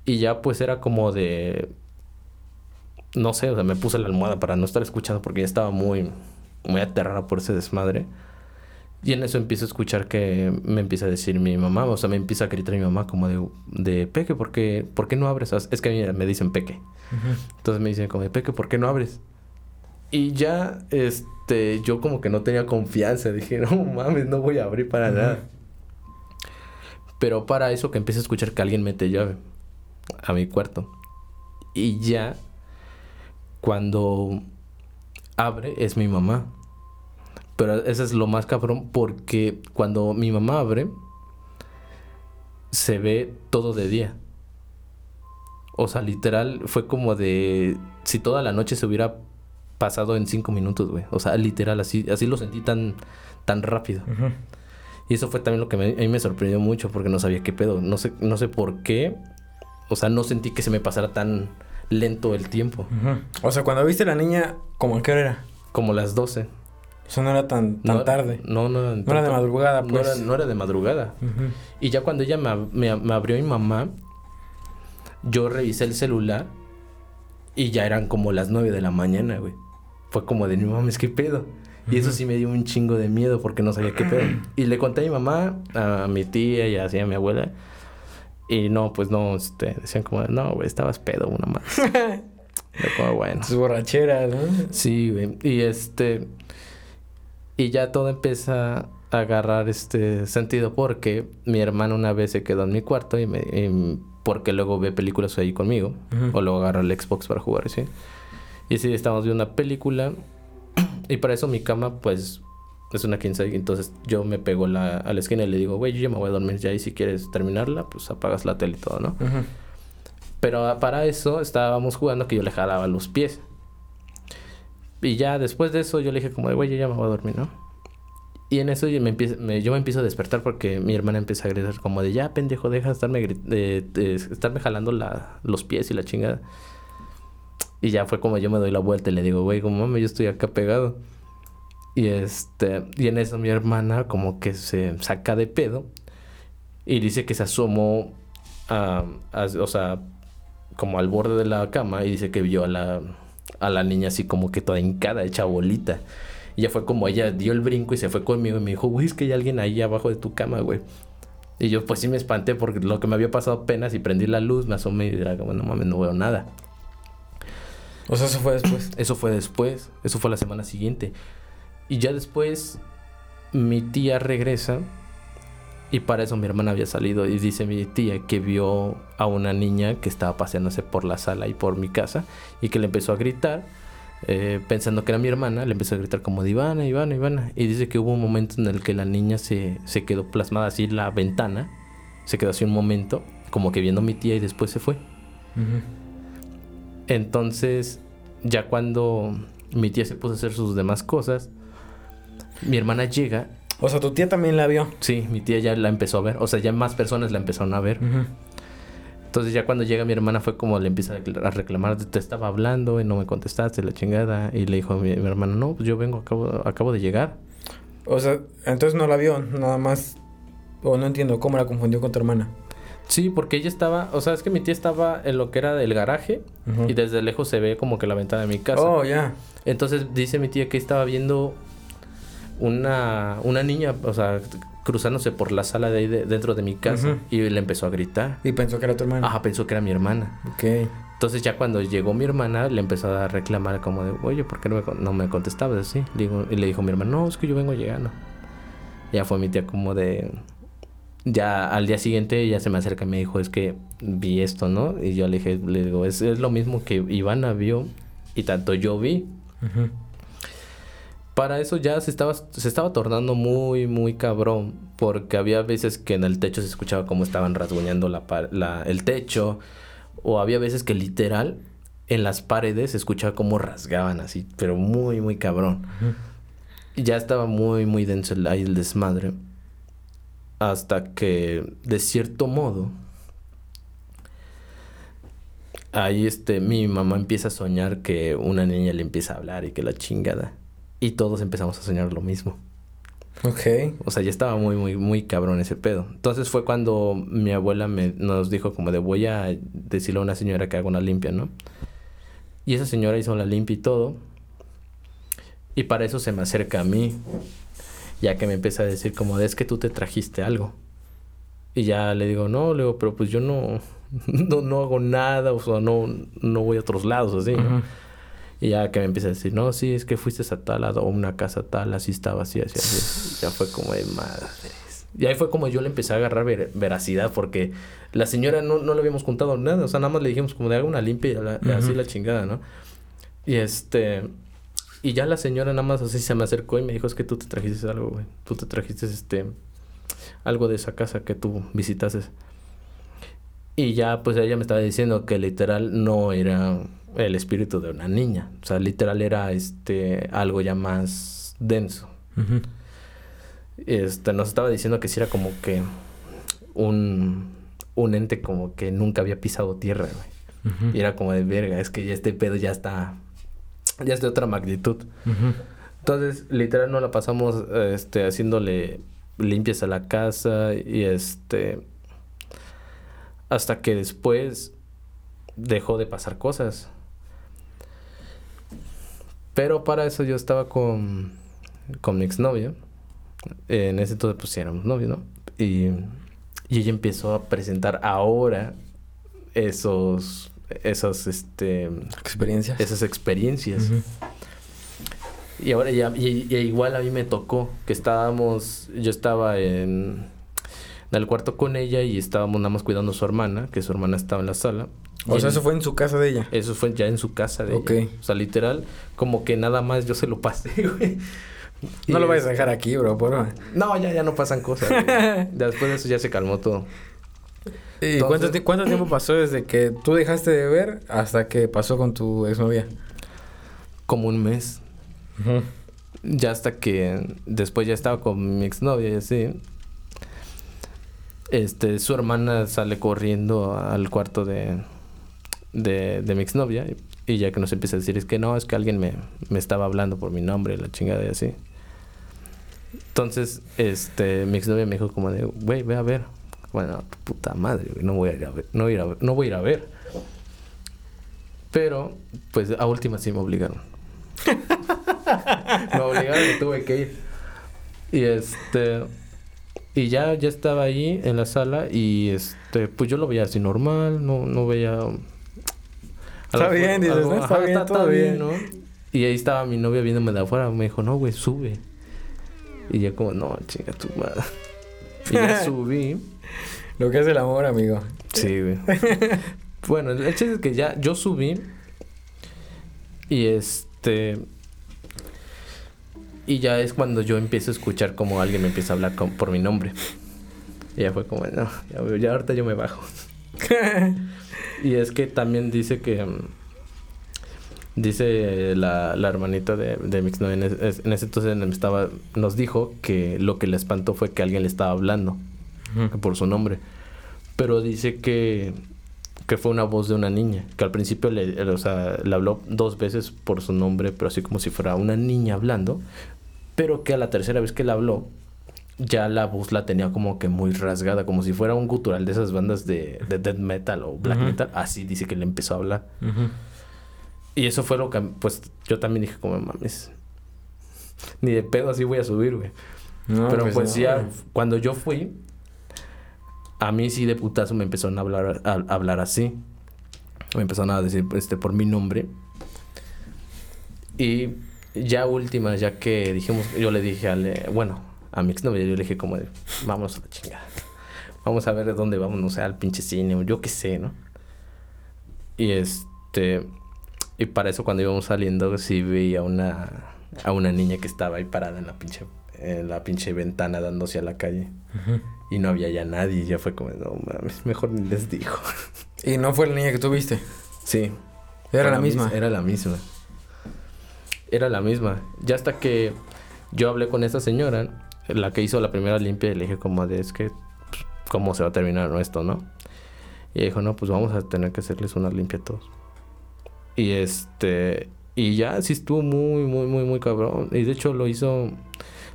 Speaker 2: y ya pues era como de... No sé, o sea, me puse la almohada para no estar escuchando porque ya estaba muy muy aterrada por ese desmadre. Y en eso empiezo a escuchar que me empieza a decir mi mamá, o sea, me empieza a gritar mi mamá como de, de Peque, ¿por qué, ¿por qué no abres? Es que a mí me dicen Peque. Entonces me dicen como de Peque, ¿por qué no abres? Y ya, este, yo como que no tenía confianza, dije, no mames, no voy a abrir para nada. Pero para eso que empiezo a escuchar que alguien mete llave a mi cuarto. Y ya, cuando abre, es mi mamá. Pero eso es lo más cabrón porque cuando mi mamá abre, se ve todo de día. O sea, literal, fue como de si toda la noche se hubiera pasado en cinco minutos, güey. O sea, literal, así, así lo sentí tan, tan rápido. Y eso fue también lo que a mí me sorprendió mucho porque no sabía qué pedo. No sé, no sé por qué. O sea, no sentí que se me pasara tan lento el tiempo.
Speaker 1: O sea, cuando viste a la niña, ¿cómo qué hora era?
Speaker 2: Como las 12.
Speaker 1: Eso no era tan, tan tarde.
Speaker 2: No, no,
Speaker 1: no era de madrugada, pues.
Speaker 2: No era, no era de madrugada. Y ya cuando ella me, abrió mi mamá, yo revisé el celular y ya eran como las 9 de la mañana, güey. Fue como de, no mames, ¿qué pedo? Y eso sí me dio un chingo de miedo porque no sabía qué pedo. Y le conté a mi mamá, a mi tía y así a mi abuela. Y no, pues no, este, decían como, no, güey, estabas pedo una más. como, bueno.
Speaker 1: Tus borracheras, ¿no?
Speaker 2: Sí, güey. Y este, y ya todo empieza a agarrar este sentido porque mi hermano una vez se quedó en mi cuarto y me porque luego ve películas ahí conmigo o luego agarra el Xbox para jugar ¿sí? y sí estábamos viendo una película y para eso mi cama pues es una 15 entonces yo me pego la, a la esquina y le digo güey yo ya me voy a dormir ya y si quieres terminarla pues apagas la tele y todo no pero para eso estábamos jugando que yo le jalaba los pies y ya después de eso yo le dije como güey, yo ya me voy a dormir, ¿no? Y en eso yo me, empiezo, yo me empiezo a despertar porque mi hermana empieza a gritar como de, ya, pendejo, deja de estarme, de, estarme jalando la, los pies y la chingada. Y ya fue como yo me doy la vuelta y le digo, güey, como mami, yo estoy acá pegado. Y este, y en eso mi hermana como que se saca de pedo y dice que se asomó a, o sea, como al borde de la cama y dice que vio a la, a la niña así como que toda hincada, hecha bolita. Y ya fue como ella dio el brinco y se fue conmigo y me dijo, güey, es que hay alguien ahí abajo de tu cama, güey. Y yo pues sí me espanté porque lo que me había pasado apenas y prendí la luz, me asomé y era como, no mames, no veo nada.
Speaker 1: O sea, eso fue después.
Speaker 2: Eso fue después, eso fue la semana siguiente. Y ya después mi tía regresa y para eso mi hermana había salido y dice mi tía que vio a una niña que estaba paseándose por la sala y por mi casa y que le empezó a gritar. eh, pensando que era mi hermana, le empezó a gritar como de Ivana, Ivana, Ivana. Y dice que hubo un momento en el que la niña se, se quedó plasmada así en la ventana. Se quedó así un momento, como que viendo a mi tía y después se fue. Entonces, ya cuando mi tía se puso a hacer sus demás cosas, mi hermana llega.
Speaker 1: O sea, tu tía también la vio.
Speaker 2: Sí, mi tía ya la empezó a ver. O sea, ya más personas la empezaron a ver. Entonces, ya cuando llega mi hermana, fue como le empieza a reclamar: Te estaba hablando y no me contestaste, la chingada. Y le dijo a mi, mi hermana: No, pues yo vengo, acabo, acabo de llegar.
Speaker 1: O sea, entonces no la vio, nada más. O no entiendo cómo la confundió con tu hermana.
Speaker 2: Sí, porque ella estaba. O sea, es que mi tía estaba en lo que era el garaje. Y desde lejos se ve como que la ventana de mi casa.
Speaker 1: Oh, ya.
Speaker 2: Entonces dice mi tía que estaba viendo una, una niña, o sea, cruzándose por la sala de ahí de- dentro de mi casa y le empezó a gritar.
Speaker 1: Y pensó que era tu hermana.
Speaker 2: Ajá, pensó que era mi hermana.
Speaker 1: Ok.
Speaker 2: Entonces ya cuando llegó mi hermana le empezó a reclamar como de, oye, ¿por qué no me, no me contestabas así? Le digo- y le dijo mi hermana, no, es que yo vengo llegando. Ya fue mi tía como de... Ya al día siguiente ella se me acerca y me dijo, es que vi esto, ¿no? Y yo le dije, le digo, es, es lo mismo que Ivana vio y tanto yo vi.
Speaker 1: Ujú.
Speaker 2: Para eso ya se estaba, se estaba tornando muy, muy cabrón. Porque había veces que en el techo se escuchaba como estaban rasguñando la, par- la- el techo. O había veces que literal en las paredes se escuchaba como rasgaban así. Pero muy, muy cabrón. Y ya estaba muy, muy denso el, ahí el desmadre. Hasta que, de cierto modo, ahí este, mi mamá empieza a soñar que una niña le empieza a hablar y que la chingada. Y todos empezamos a soñar lo mismo.
Speaker 1: Ok.
Speaker 2: O sea, ya estaba muy, muy, muy cabrón ese pedo. Entonces fue cuando mi abuela me, nos dijo como de voy a decirle a una señora que haga una limpia, ¿no? Y esa señora hizo la limpia y todo. Y para eso se me acerca a mí. Ya que me empieza a decir como de es que tú te trajiste algo. Y ya le digo, no, le digo, pero pues yo no, no, no hago nada, o sea, no, no voy a otros lados, así, ¿no? Y ya que me empieza a decir, no, sí, es que fuiste a tal lado, o una casa tal, así estaba, así, así, así. Ya fue como de madres. Y ahí fue como yo le empecé a agarrar ver- veracidad, porque la señora no, no le habíamos contado nada, o sea, nada más le dijimos como de haga una limpia y la- así la chingada, ¿no? Y este, y ya la señora nada más así se me acercó y me dijo, es que tú te trajiste algo, güey, tú te trajiste este, algo de esa casa que tú visitaste. Y ya pues ella me estaba diciendo que literal no era el espíritu de una niña. O sea, literal era este algo ya más denso.
Speaker 1: Ujú.
Speaker 2: Este, nos estaba diciendo que sí era como que un, un ente como que nunca había pisado tierra, güey. Y era como de verga, es que ya este pedo ya está, ya es de otra magnitud. Entonces, literal, no la pasamos este, haciéndole limpias a la casa y este. Hasta que después dejó de pasar cosas. Pero para eso yo estaba con, con mi exnovio. En ese entonces, pues sí éramos novios, ¿no? Y, y ella empezó a presentar ahora esos. Esos, este.
Speaker 1: Experiencias.
Speaker 2: Esas experiencias. Y ahora ya, y, y igual a mí me tocó que estábamos, yo estaba en, en el cuarto con ella y estábamos nada más cuidando a su hermana, que su hermana estaba en la sala.
Speaker 1: O sea, eso fue en su casa de ella.
Speaker 2: eso fue ya en su casa de
Speaker 1: Ok.
Speaker 2: ella. O sea, literal, como que nada más yo se lo pasé, güey.
Speaker 1: No
Speaker 2: Y
Speaker 1: lo vayas a dejar aquí, bro, porfa.
Speaker 2: No, ya, ya no pasan cosas. güey. Después de eso ya se calmó todo.
Speaker 1: ¿Y
Speaker 2: Entonces-
Speaker 1: cuánto, ti- cuánto tiempo pasó desde que tú dejaste de ver hasta que pasó con tu exnovia?
Speaker 2: Como un mes. Ya hasta que después ya estaba con mi exnovia y así. Este, su hermana sale corriendo al cuarto de, de, de mi exnovia. Y, y ya que nos empieza a decir, es que no, es que alguien me, me estaba hablando por mi nombre, la chingada y así. Entonces, este, mi exnovia me dijo como de, güey, ve a ver. Bueno, puta madre, güey, no voy a ir a ver, no voy a ir a ver, no voy a ir a ver. Pero, pues a última sí me obligaron. me obligaron y tuve que ir. Y este. Y ya, ya estaba ahí en la sala y este, pues yo lo veía así normal, no, no veía.
Speaker 1: Está bien, dices, ¿no? Está bien, todo bien.
Speaker 2: ¿no? Y ahí estaba mi novia viéndome de afuera, me dijo, no, güey, sube. Y yo como, no, chinga tu madre. Y ya subí.
Speaker 1: Lo que es el amor, amigo.
Speaker 2: Sí, güey. bueno, el hecho es que ya yo subí. Y este. Y ya es cuando yo empiezo a escuchar como alguien me empieza a hablar por mi nombre. Y ya fue como, no, ya, ya ahorita yo me bajo. y es que también dice que. Mm, dice la, la hermanita de, de mi en, en, ese entonces estaba, nos dijo que lo que le espantó fue que alguien le estaba hablando por su nombre. Pero dice que, que fue una voz de una niña, que al principio le, o sea, le habló dos veces por su nombre, pero así como si fuera una niña hablando, pero que a la tercera vez que le habló, ya la voz la tenía como que muy rasgada, como si fuera un gutural de esas bandas de, de death metal o black metal, así dice que le empezó a hablar. Y eso fue lo que, pues, yo también dije como, mames, ni de pedo así voy a subir, güey. pero pues, pues ya, cuando yo fui, a mí sí de putazo me empezaron a hablar, a, hablar así. Me empezaron a decir este, por mi nombre. Y ya última, ya que dijimos, yo le dije al, eh, bueno, a mi exnovia, yo le dije como de, vamos a la chingada. Vamos a ver de dónde vamos, no sé, al pinche cine, yo qué sé, ¿no? Y este, y para eso cuando íbamos saliendo, sí veía una, a una niña que estaba ahí parada en la pinche, en la pinche ventana dándose a la calle. Y no había ya nadie. Y ya fue como, no mames, mejor ni les dijo.
Speaker 1: ¿Y no fue la niña que tú viste?
Speaker 2: Sí.
Speaker 1: Era la, misma.
Speaker 2: Era la misma. Era la misma. Ya hasta que yo hablé con esa señora, la que hizo la primera limpia, y le dije como de, es que, pues, ¿cómo se va a terminar esto, no? Y dijo, no, pues vamos a tener que hacerles una limpia a todos. Y este, y ya sí estuvo muy, muy, muy, muy cabrón. Y de hecho lo hizo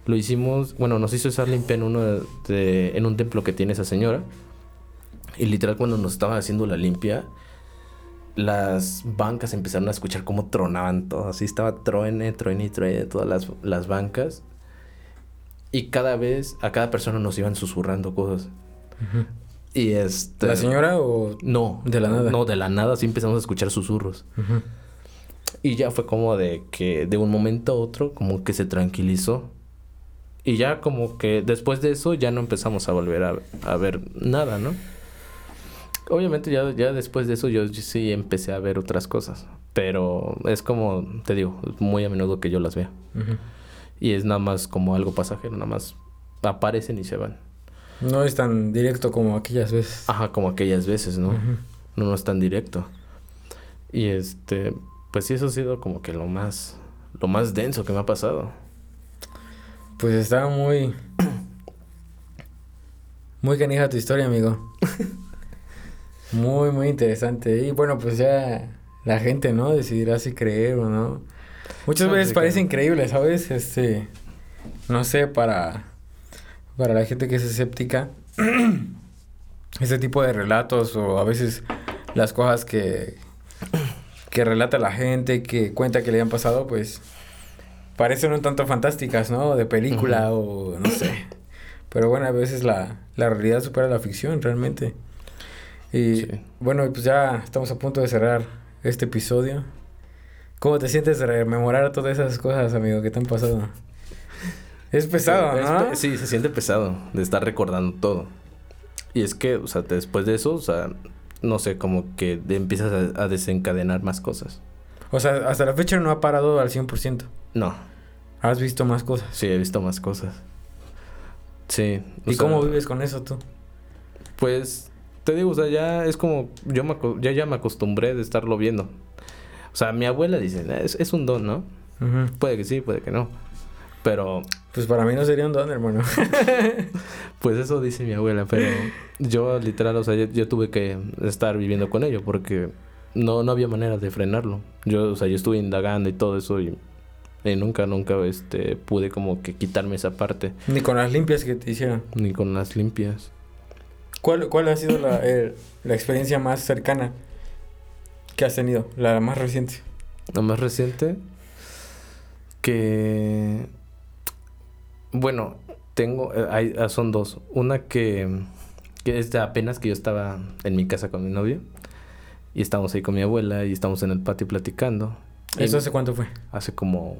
Speaker 2: lo hicimos, bueno, nos hizo esa limpia en uno en un templo que tiene esa señora. Y literal cuando nos estaba haciendo la limpia, las bancas empezaron a escuchar cómo tronaban todo. Así estaba truene, truene y truene todas las, las bancas. Y cada vez a cada persona nos iban susurrando cosas. Y este...
Speaker 1: ¿La señora o...?
Speaker 2: No.
Speaker 1: ¿De la nada?
Speaker 2: No, de la nada sí empezamos a escuchar susurros. Y ya fue como de que de un momento a otro como que se tranquilizó. Y ya como que después de eso ya no empezamos a volver a, ver nada, ¿no? Obviamente ya, ya después de eso yo, sí empecé a ver otras cosas. Pero es como, te digo, muy a menudo que yo las veo. Y es nada más como algo pasajero, nada más aparecen y se van.
Speaker 1: No es tan directo como aquellas veces.
Speaker 2: Ajá, como aquellas veces, ¿no? No, no es tan directo. Y este, pues sí, eso ha sido como que lo más, lo más denso que me ha pasado.
Speaker 1: Pues estaba muy. Muy canija tu historia, amigo. muy, muy interesante. Y bueno, pues ya la gente, ¿no? Decidirá si creer o no. Muchas veces parece increíble, ¿sabes? Este. No sé, para. Para la gente que es escéptica. este tipo de relatos o a veces las cosas que. que relata la gente, que cuenta que le han pasado, pues parecen un tanto fantásticas, ¿no? De película o no sé. Pero bueno, a veces la, la realidad supera la ficción, realmente. Y bueno, pues ya estamos a punto de cerrar este episodio. ¿Cómo te sientes de rememorar todas esas cosas, amigo, que te han pasado? Es pesado, ¿no?
Speaker 2: sí, se siente pesado de estar recordando todo. Y es que, o sea, después de eso, o sea, no sé, como que empiezas a, a desencadenar más cosas.
Speaker 1: O sea, hasta la fecha no ha parado al 100%.
Speaker 2: No.
Speaker 1: ¿Has visto más cosas?
Speaker 2: Sí, he visto más cosas. Sí.
Speaker 1: ¿Y cómo vives con eso tú?
Speaker 2: Pues, te digo, o sea, ya es como, yo me, ya, ya me acostumbré de estarlo viendo. O sea, mi abuela dice, es, es un don, ¿no? Puede que sí, puede que no. Pero...
Speaker 1: Pues para mí no sería un don, hermano.
Speaker 2: pues eso dice mi abuela, pero yo literal, o sea, yo, tuve que estar viviendo con ello porque no, no había manera de frenarlo. Yo, o sea, yo estuve indagando y todo eso y y nunca, nunca este, pude como que quitarme esa parte.
Speaker 1: Ni con las limpias que te hicieron.
Speaker 2: Ni con las limpias.
Speaker 1: ¿Cuál, cuál ha sido la, la experiencia más cercana que has tenido? La más reciente.
Speaker 2: La más reciente. que... Bueno, tengo... eh, Hay, ah, son dos. Una que, que es de apenas que yo estaba en mi casa con mi novio. Y estábamos ahí con mi abuela y estábamos en el patio platicando. Y
Speaker 1: ¿Eso hace cuánto fue?
Speaker 2: hace como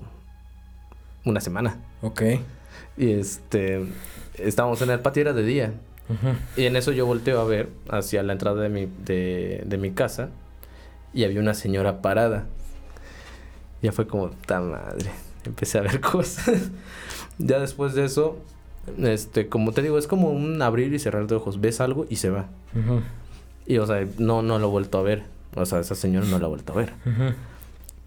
Speaker 2: una semana.
Speaker 1: Ok.
Speaker 2: Y este... Estábamos en el patio, era de día. Y en eso yo volteo a ver hacia la entrada de mi, de, de mi casa y había una señora parada. Ya fue como, ta madre. Empecé a ver cosas. ya después de eso, este, como te digo, es como un abrir y cerrar de ojos. Ves algo y se va. Y o sea, no, no lo he vuelto a ver. O sea, esa señora no la he vuelto a ver.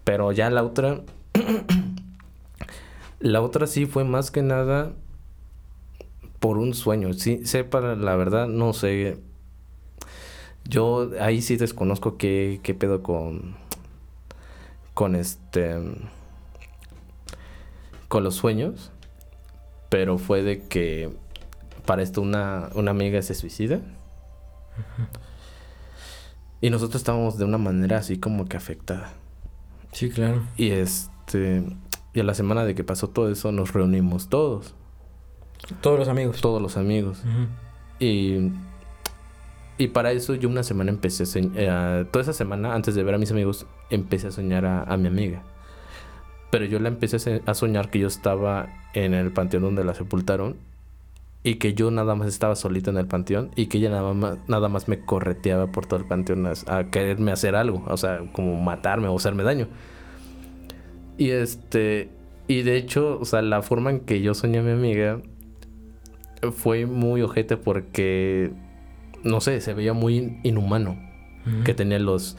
Speaker 2: Pero ya la otra. la otra sí fue más que nada por un sueño. Sí, sé para la verdad, no sé. Yo ahí sí desconozco qué, qué pedo con. Con este. Con los sueños. Pero fue de que. Para esto una, una amiga se suicida. Y nosotros estábamos de una manera así como que afectada.
Speaker 1: Sí, claro.
Speaker 2: Y este. Y a la semana de que pasó todo eso, nos reunimos todos.
Speaker 1: Todos los amigos.
Speaker 2: Todos los amigos. Y. Y para eso yo una semana empecé a soñar. toda esa semana, antes de ver a mis amigos, empecé a soñar a, mi amiga. Pero yo la empecé a soñar que yo estaba en el panteón donde la sepultaron. Y que yo nada más estaba solito en el panteón. Y que ella nada más, nada más me correteaba por todo el panteón a, a quererme hacer algo. O sea, como matarme o hacerme daño. Y este. Y de hecho, o sea, la forma en que yo soñé a mi amiga fue muy ojete porque. No sé, se veía muy inhumano. Que tenía los.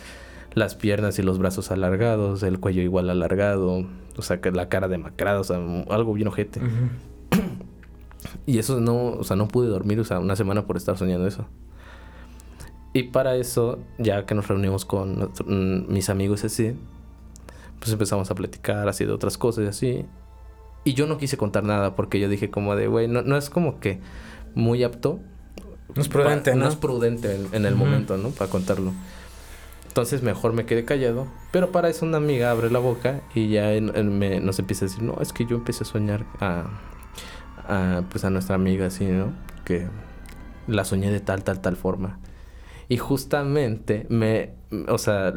Speaker 2: Las piernas y los brazos alargados, el cuello igual alargado, o sea, que la cara demacrada, o sea, algo bien ojete. Y eso no, o sea, no pude dormir, o sea, una semana por estar soñando eso. Y para eso, ya que nos reunimos con nuestro- mm, mis amigos así, pues empezamos a platicar así de otras cosas y así. Y yo no quise contar nada porque yo dije como de, güey, no, no es como que muy apto.
Speaker 1: No es prudente,
Speaker 2: pa-
Speaker 1: ¿no?
Speaker 2: es prudente en, en el momento, ¿no? Para contarlo. Entonces mejor me quedé callado. Pero para eso una amiga abre la boca y ya en- en me- nos empieza a decir, no, es que yo empecé a soñar a, a, pues a nuestra amiga así, ¿no? Que la soñé de tal, tal, tal forma. Y justamente me, o sea,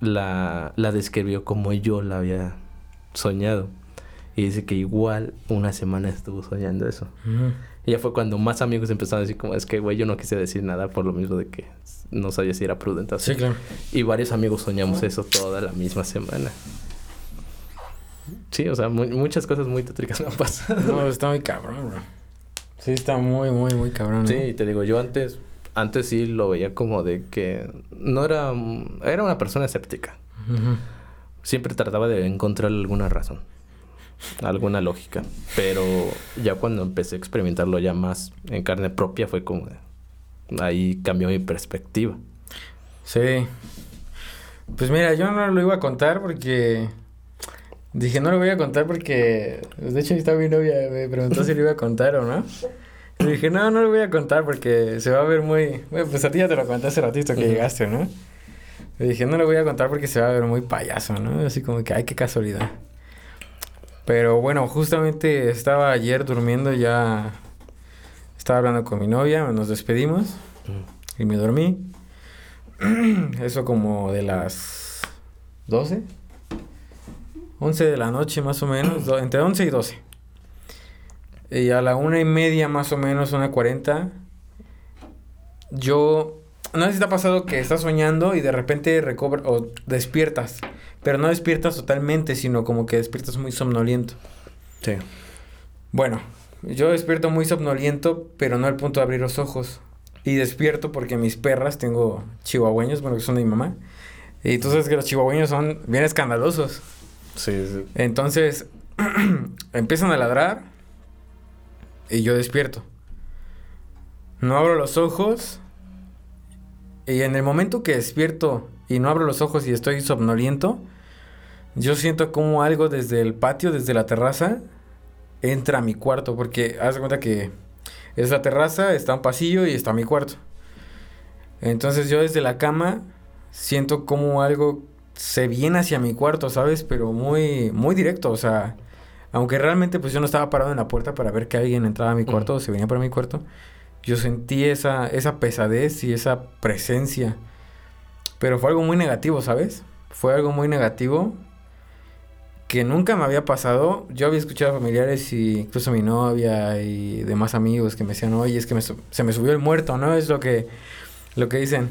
Speaker 2: la, la describió como yo la había soñado. Y dice que igual una semana estuvo soñando eso. Y ya fue cuando más amigos empezaron a decir como, es que, güey, yo no quise decir nada por lo mismo de que no sabía si era prudente. así".
Speaker 1: Sí, claro.
Speaker 2: Y varios amigos soñamos eso toda la misma semana. Sí, o sea, mu- muchas cosas muy tétricas me han pasado.
Speaker 1: No, está muy cabrón, bro. Sí, está muy, muy, muy cabrón. ¿no?
Speaker 2: Sí, te digo, yo antes, antes sí lo veía como de que no era, era una persona escéptica. Siempre trataba de encontrar alguna razón, alguna lógica. Pero ya cuando empecé a experimentarlo ya más en carne propia fue como ahí cambió mi perspectiva.
Speaker 1: Sí. Pues mira, yo no lo iba a contar porque... Dije, no lo voy a contar porque... pues, De hecho, ahí está mi novia, me preguntó si lo iba a contar o no. Y dije, no, no lo voy a contar porque se va a ver muy... Bueno, pues a ti ya te lo conté hace ratito que
Speaker 2: Ujú.
Speaker 1: llegaste, ¿no? Y dije, no lo voy a contar porque se va a ver muy payaso, ¿no? Así como que, ay, qué casualidad. Pero bueno, justamente estaba ayer durmiendo ya... Estaba hablando con mi novia, nos despedimos y me dormí. Eso como de las 12. 11 de la noche más o menos, entre 11 y 12. Y a la una y media más o menos, una 40, yo... No sé si te ha pasado que estás soñando y de repente recobras o despiertas, pero no despiertas totalmente, sino como que despiertas muy somnoliento.
Speaker 2: Sí.
Speaker 1: Bueno, yo despierto muy somnoliento, pero no al punto de abrir los ojos. Y despierto porque mis perras, tengo chihuahueños, bueno, que son de mi mamá. Y tú sabes que los chihuahueños son bien escandalosos.
Speaker 2: Sí, sí.
Speaker 1: Entonces, empiezan a ladrar y yo despierto. No abro los ojos. Y en el momento que despierto y no abro los ojos y estoy somnoliento, yo siento como algo desde el patio, desde la terraza, entra a mi cuarto. Porque haz de cuenta que es la terraza, está un pasillo y está mi cuarto. Entonces yo desde la cama siento como algo se viene hacia mi cuarto, ¿sabes? Pero muy, muy directo, o sea, aunque realmente pues yo no estaba parado en la puerta para ver que alguien entraba a mi cuarto o se venía para mi cuarto, yo sentí esa, esa pesadez y esa presencia. Pero fue algo muy negativo, ¿sabes? Fue algo muy negativo que nunca me había pasado. Yo había escuchado a familiares y incluso a mi novia y demás amigos que me decían, oye, es que se me subió el muerto, ¿no? Es lo que, lo que dicen.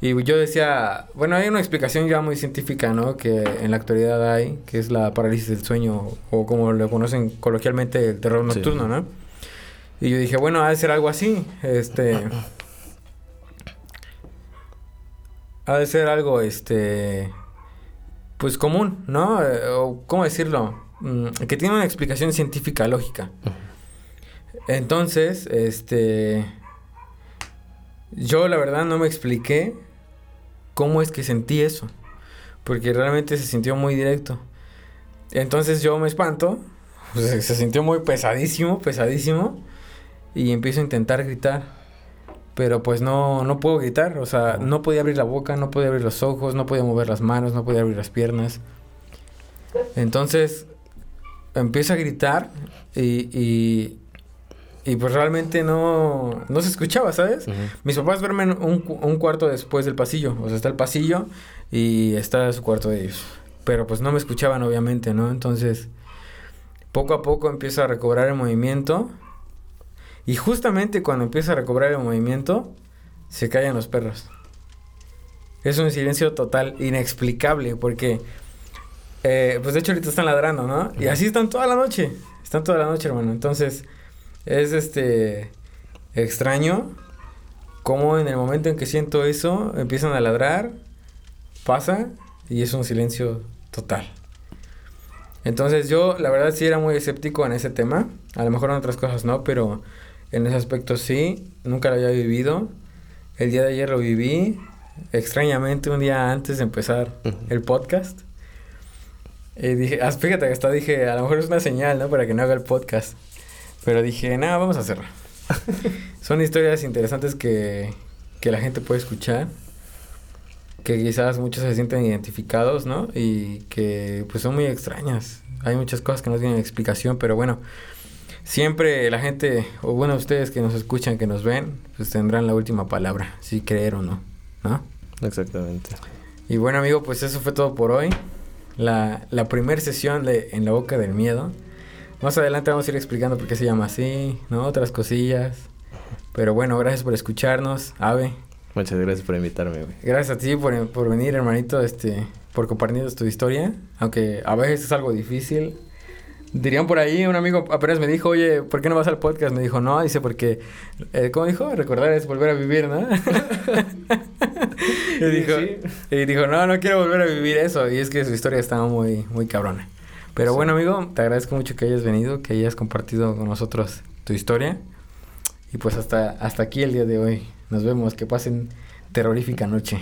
Speaker 1: Y yo decía, bueno, hay una explicación ya muy científica, ¿no? Que en la actualidad hay, que es la parálisis del sueño, o como lo conocen coloquialmente, el terror nocturno, ¿no? Y yo dije, bueno, ha de ser algo así, este... ha de ser algo, este pues común, ¿no? Eh, o, ¿Cómo decirlo? Mm, que tiene una explicación científica lógica. Entonces, este... Yo la verdad no me expliqué cómo es que sentí eso. Porque realmente se sintió muy directo. Entonces yo me espanto. se sintió muy pesadísimo, pesadísimo. Y empiezo a intentar gritar pero pues no, no puedo gritar, o sea, no podía abrir la boca, no podía abrir los ojos, no podía mover las manos, no podía abrir las piernas. Entonces, empiezo a gritar y, y, y pues realmente no, no se escuchaba, ¿sabes? Mis papás duermen un, un cuarto después del pasillo, o sea, está el pasillo y está su cuarto de ellos. Pero pues no me escuchaban, obviamente, ¿no? Entonces, poco a poco empiezo a recobrar el movimiento y justamente cuando empieza a recobrar el movimiento, se callan los perros. Es un silencio total, inexplicable, porque, eh, pues de hecho ahorita están ladrando, ¿no? Y así están toda la noche, están toda la noche, hermano. Entonces, es este extraño cómo en el momento en que siento eso, empiezan a ladrar, pasa y es un silencio total. Entonces yo, la verdad, sí era muy escéptico en ese tema. A lo mejor en otras cosas no, pero en ese aspecto sí, nunca lo había vivido. El día de ayer lo viví, extrañamente un día antes de empezar el podcast. Y dije, ah, fíjate que hasta dije, a lo mejor es una señal, ¿no? Para que no haga el podcast. Pero dije, nada, vamos a hacerlo. Son historias interesantes que, que la gente puede escuchar. Que quizás muchos se sienten identificados, ¿no? Y que pues son muy extrañas. Hay muchas cosas que no tienen explicación, pero bueno siempre la gente, o bueno, ustedes que nos escuchan, que nos ven, pues tendrán la última palabra, si creer o no, ¿no?
Speaker 2: Exactamente.
Speaker 1: Y bueno, amigo, pues eso fue todo por hoy. La, la primera sesión de En la Boca del Miedo. Más adelante vamos a ir explicando por qué se llama así, ¿no? Otras cosillas. Pero bueno, gracias por escucharnos, Ave.
Speaker 2: Muchas gracias por invitarme, güey.
Speaker 1: Gracias a ti por, por venir, hermanito, este, por compartir tu historia. Aunque a veces es algo difícil Dirían por ahí, un amigo apenas me dijo, oye, ¿por qué no vas al podcast? Me dijo, no, dice, porque, eh, ¿cómo dijo? Recordar es volver a vivir, ¿no? y, dijo, y dijo, no, no quiero volver a vivir eso. Y es que su historia estaba muy, muy cabrona. Pero bueno, amigo, te agradezco mucho que hayas venido, que hayas compartido con nosotros tu historia. Y pues hasta, hasta aquí el día de hoy. Nos vemos, que pasen terrorífica noche.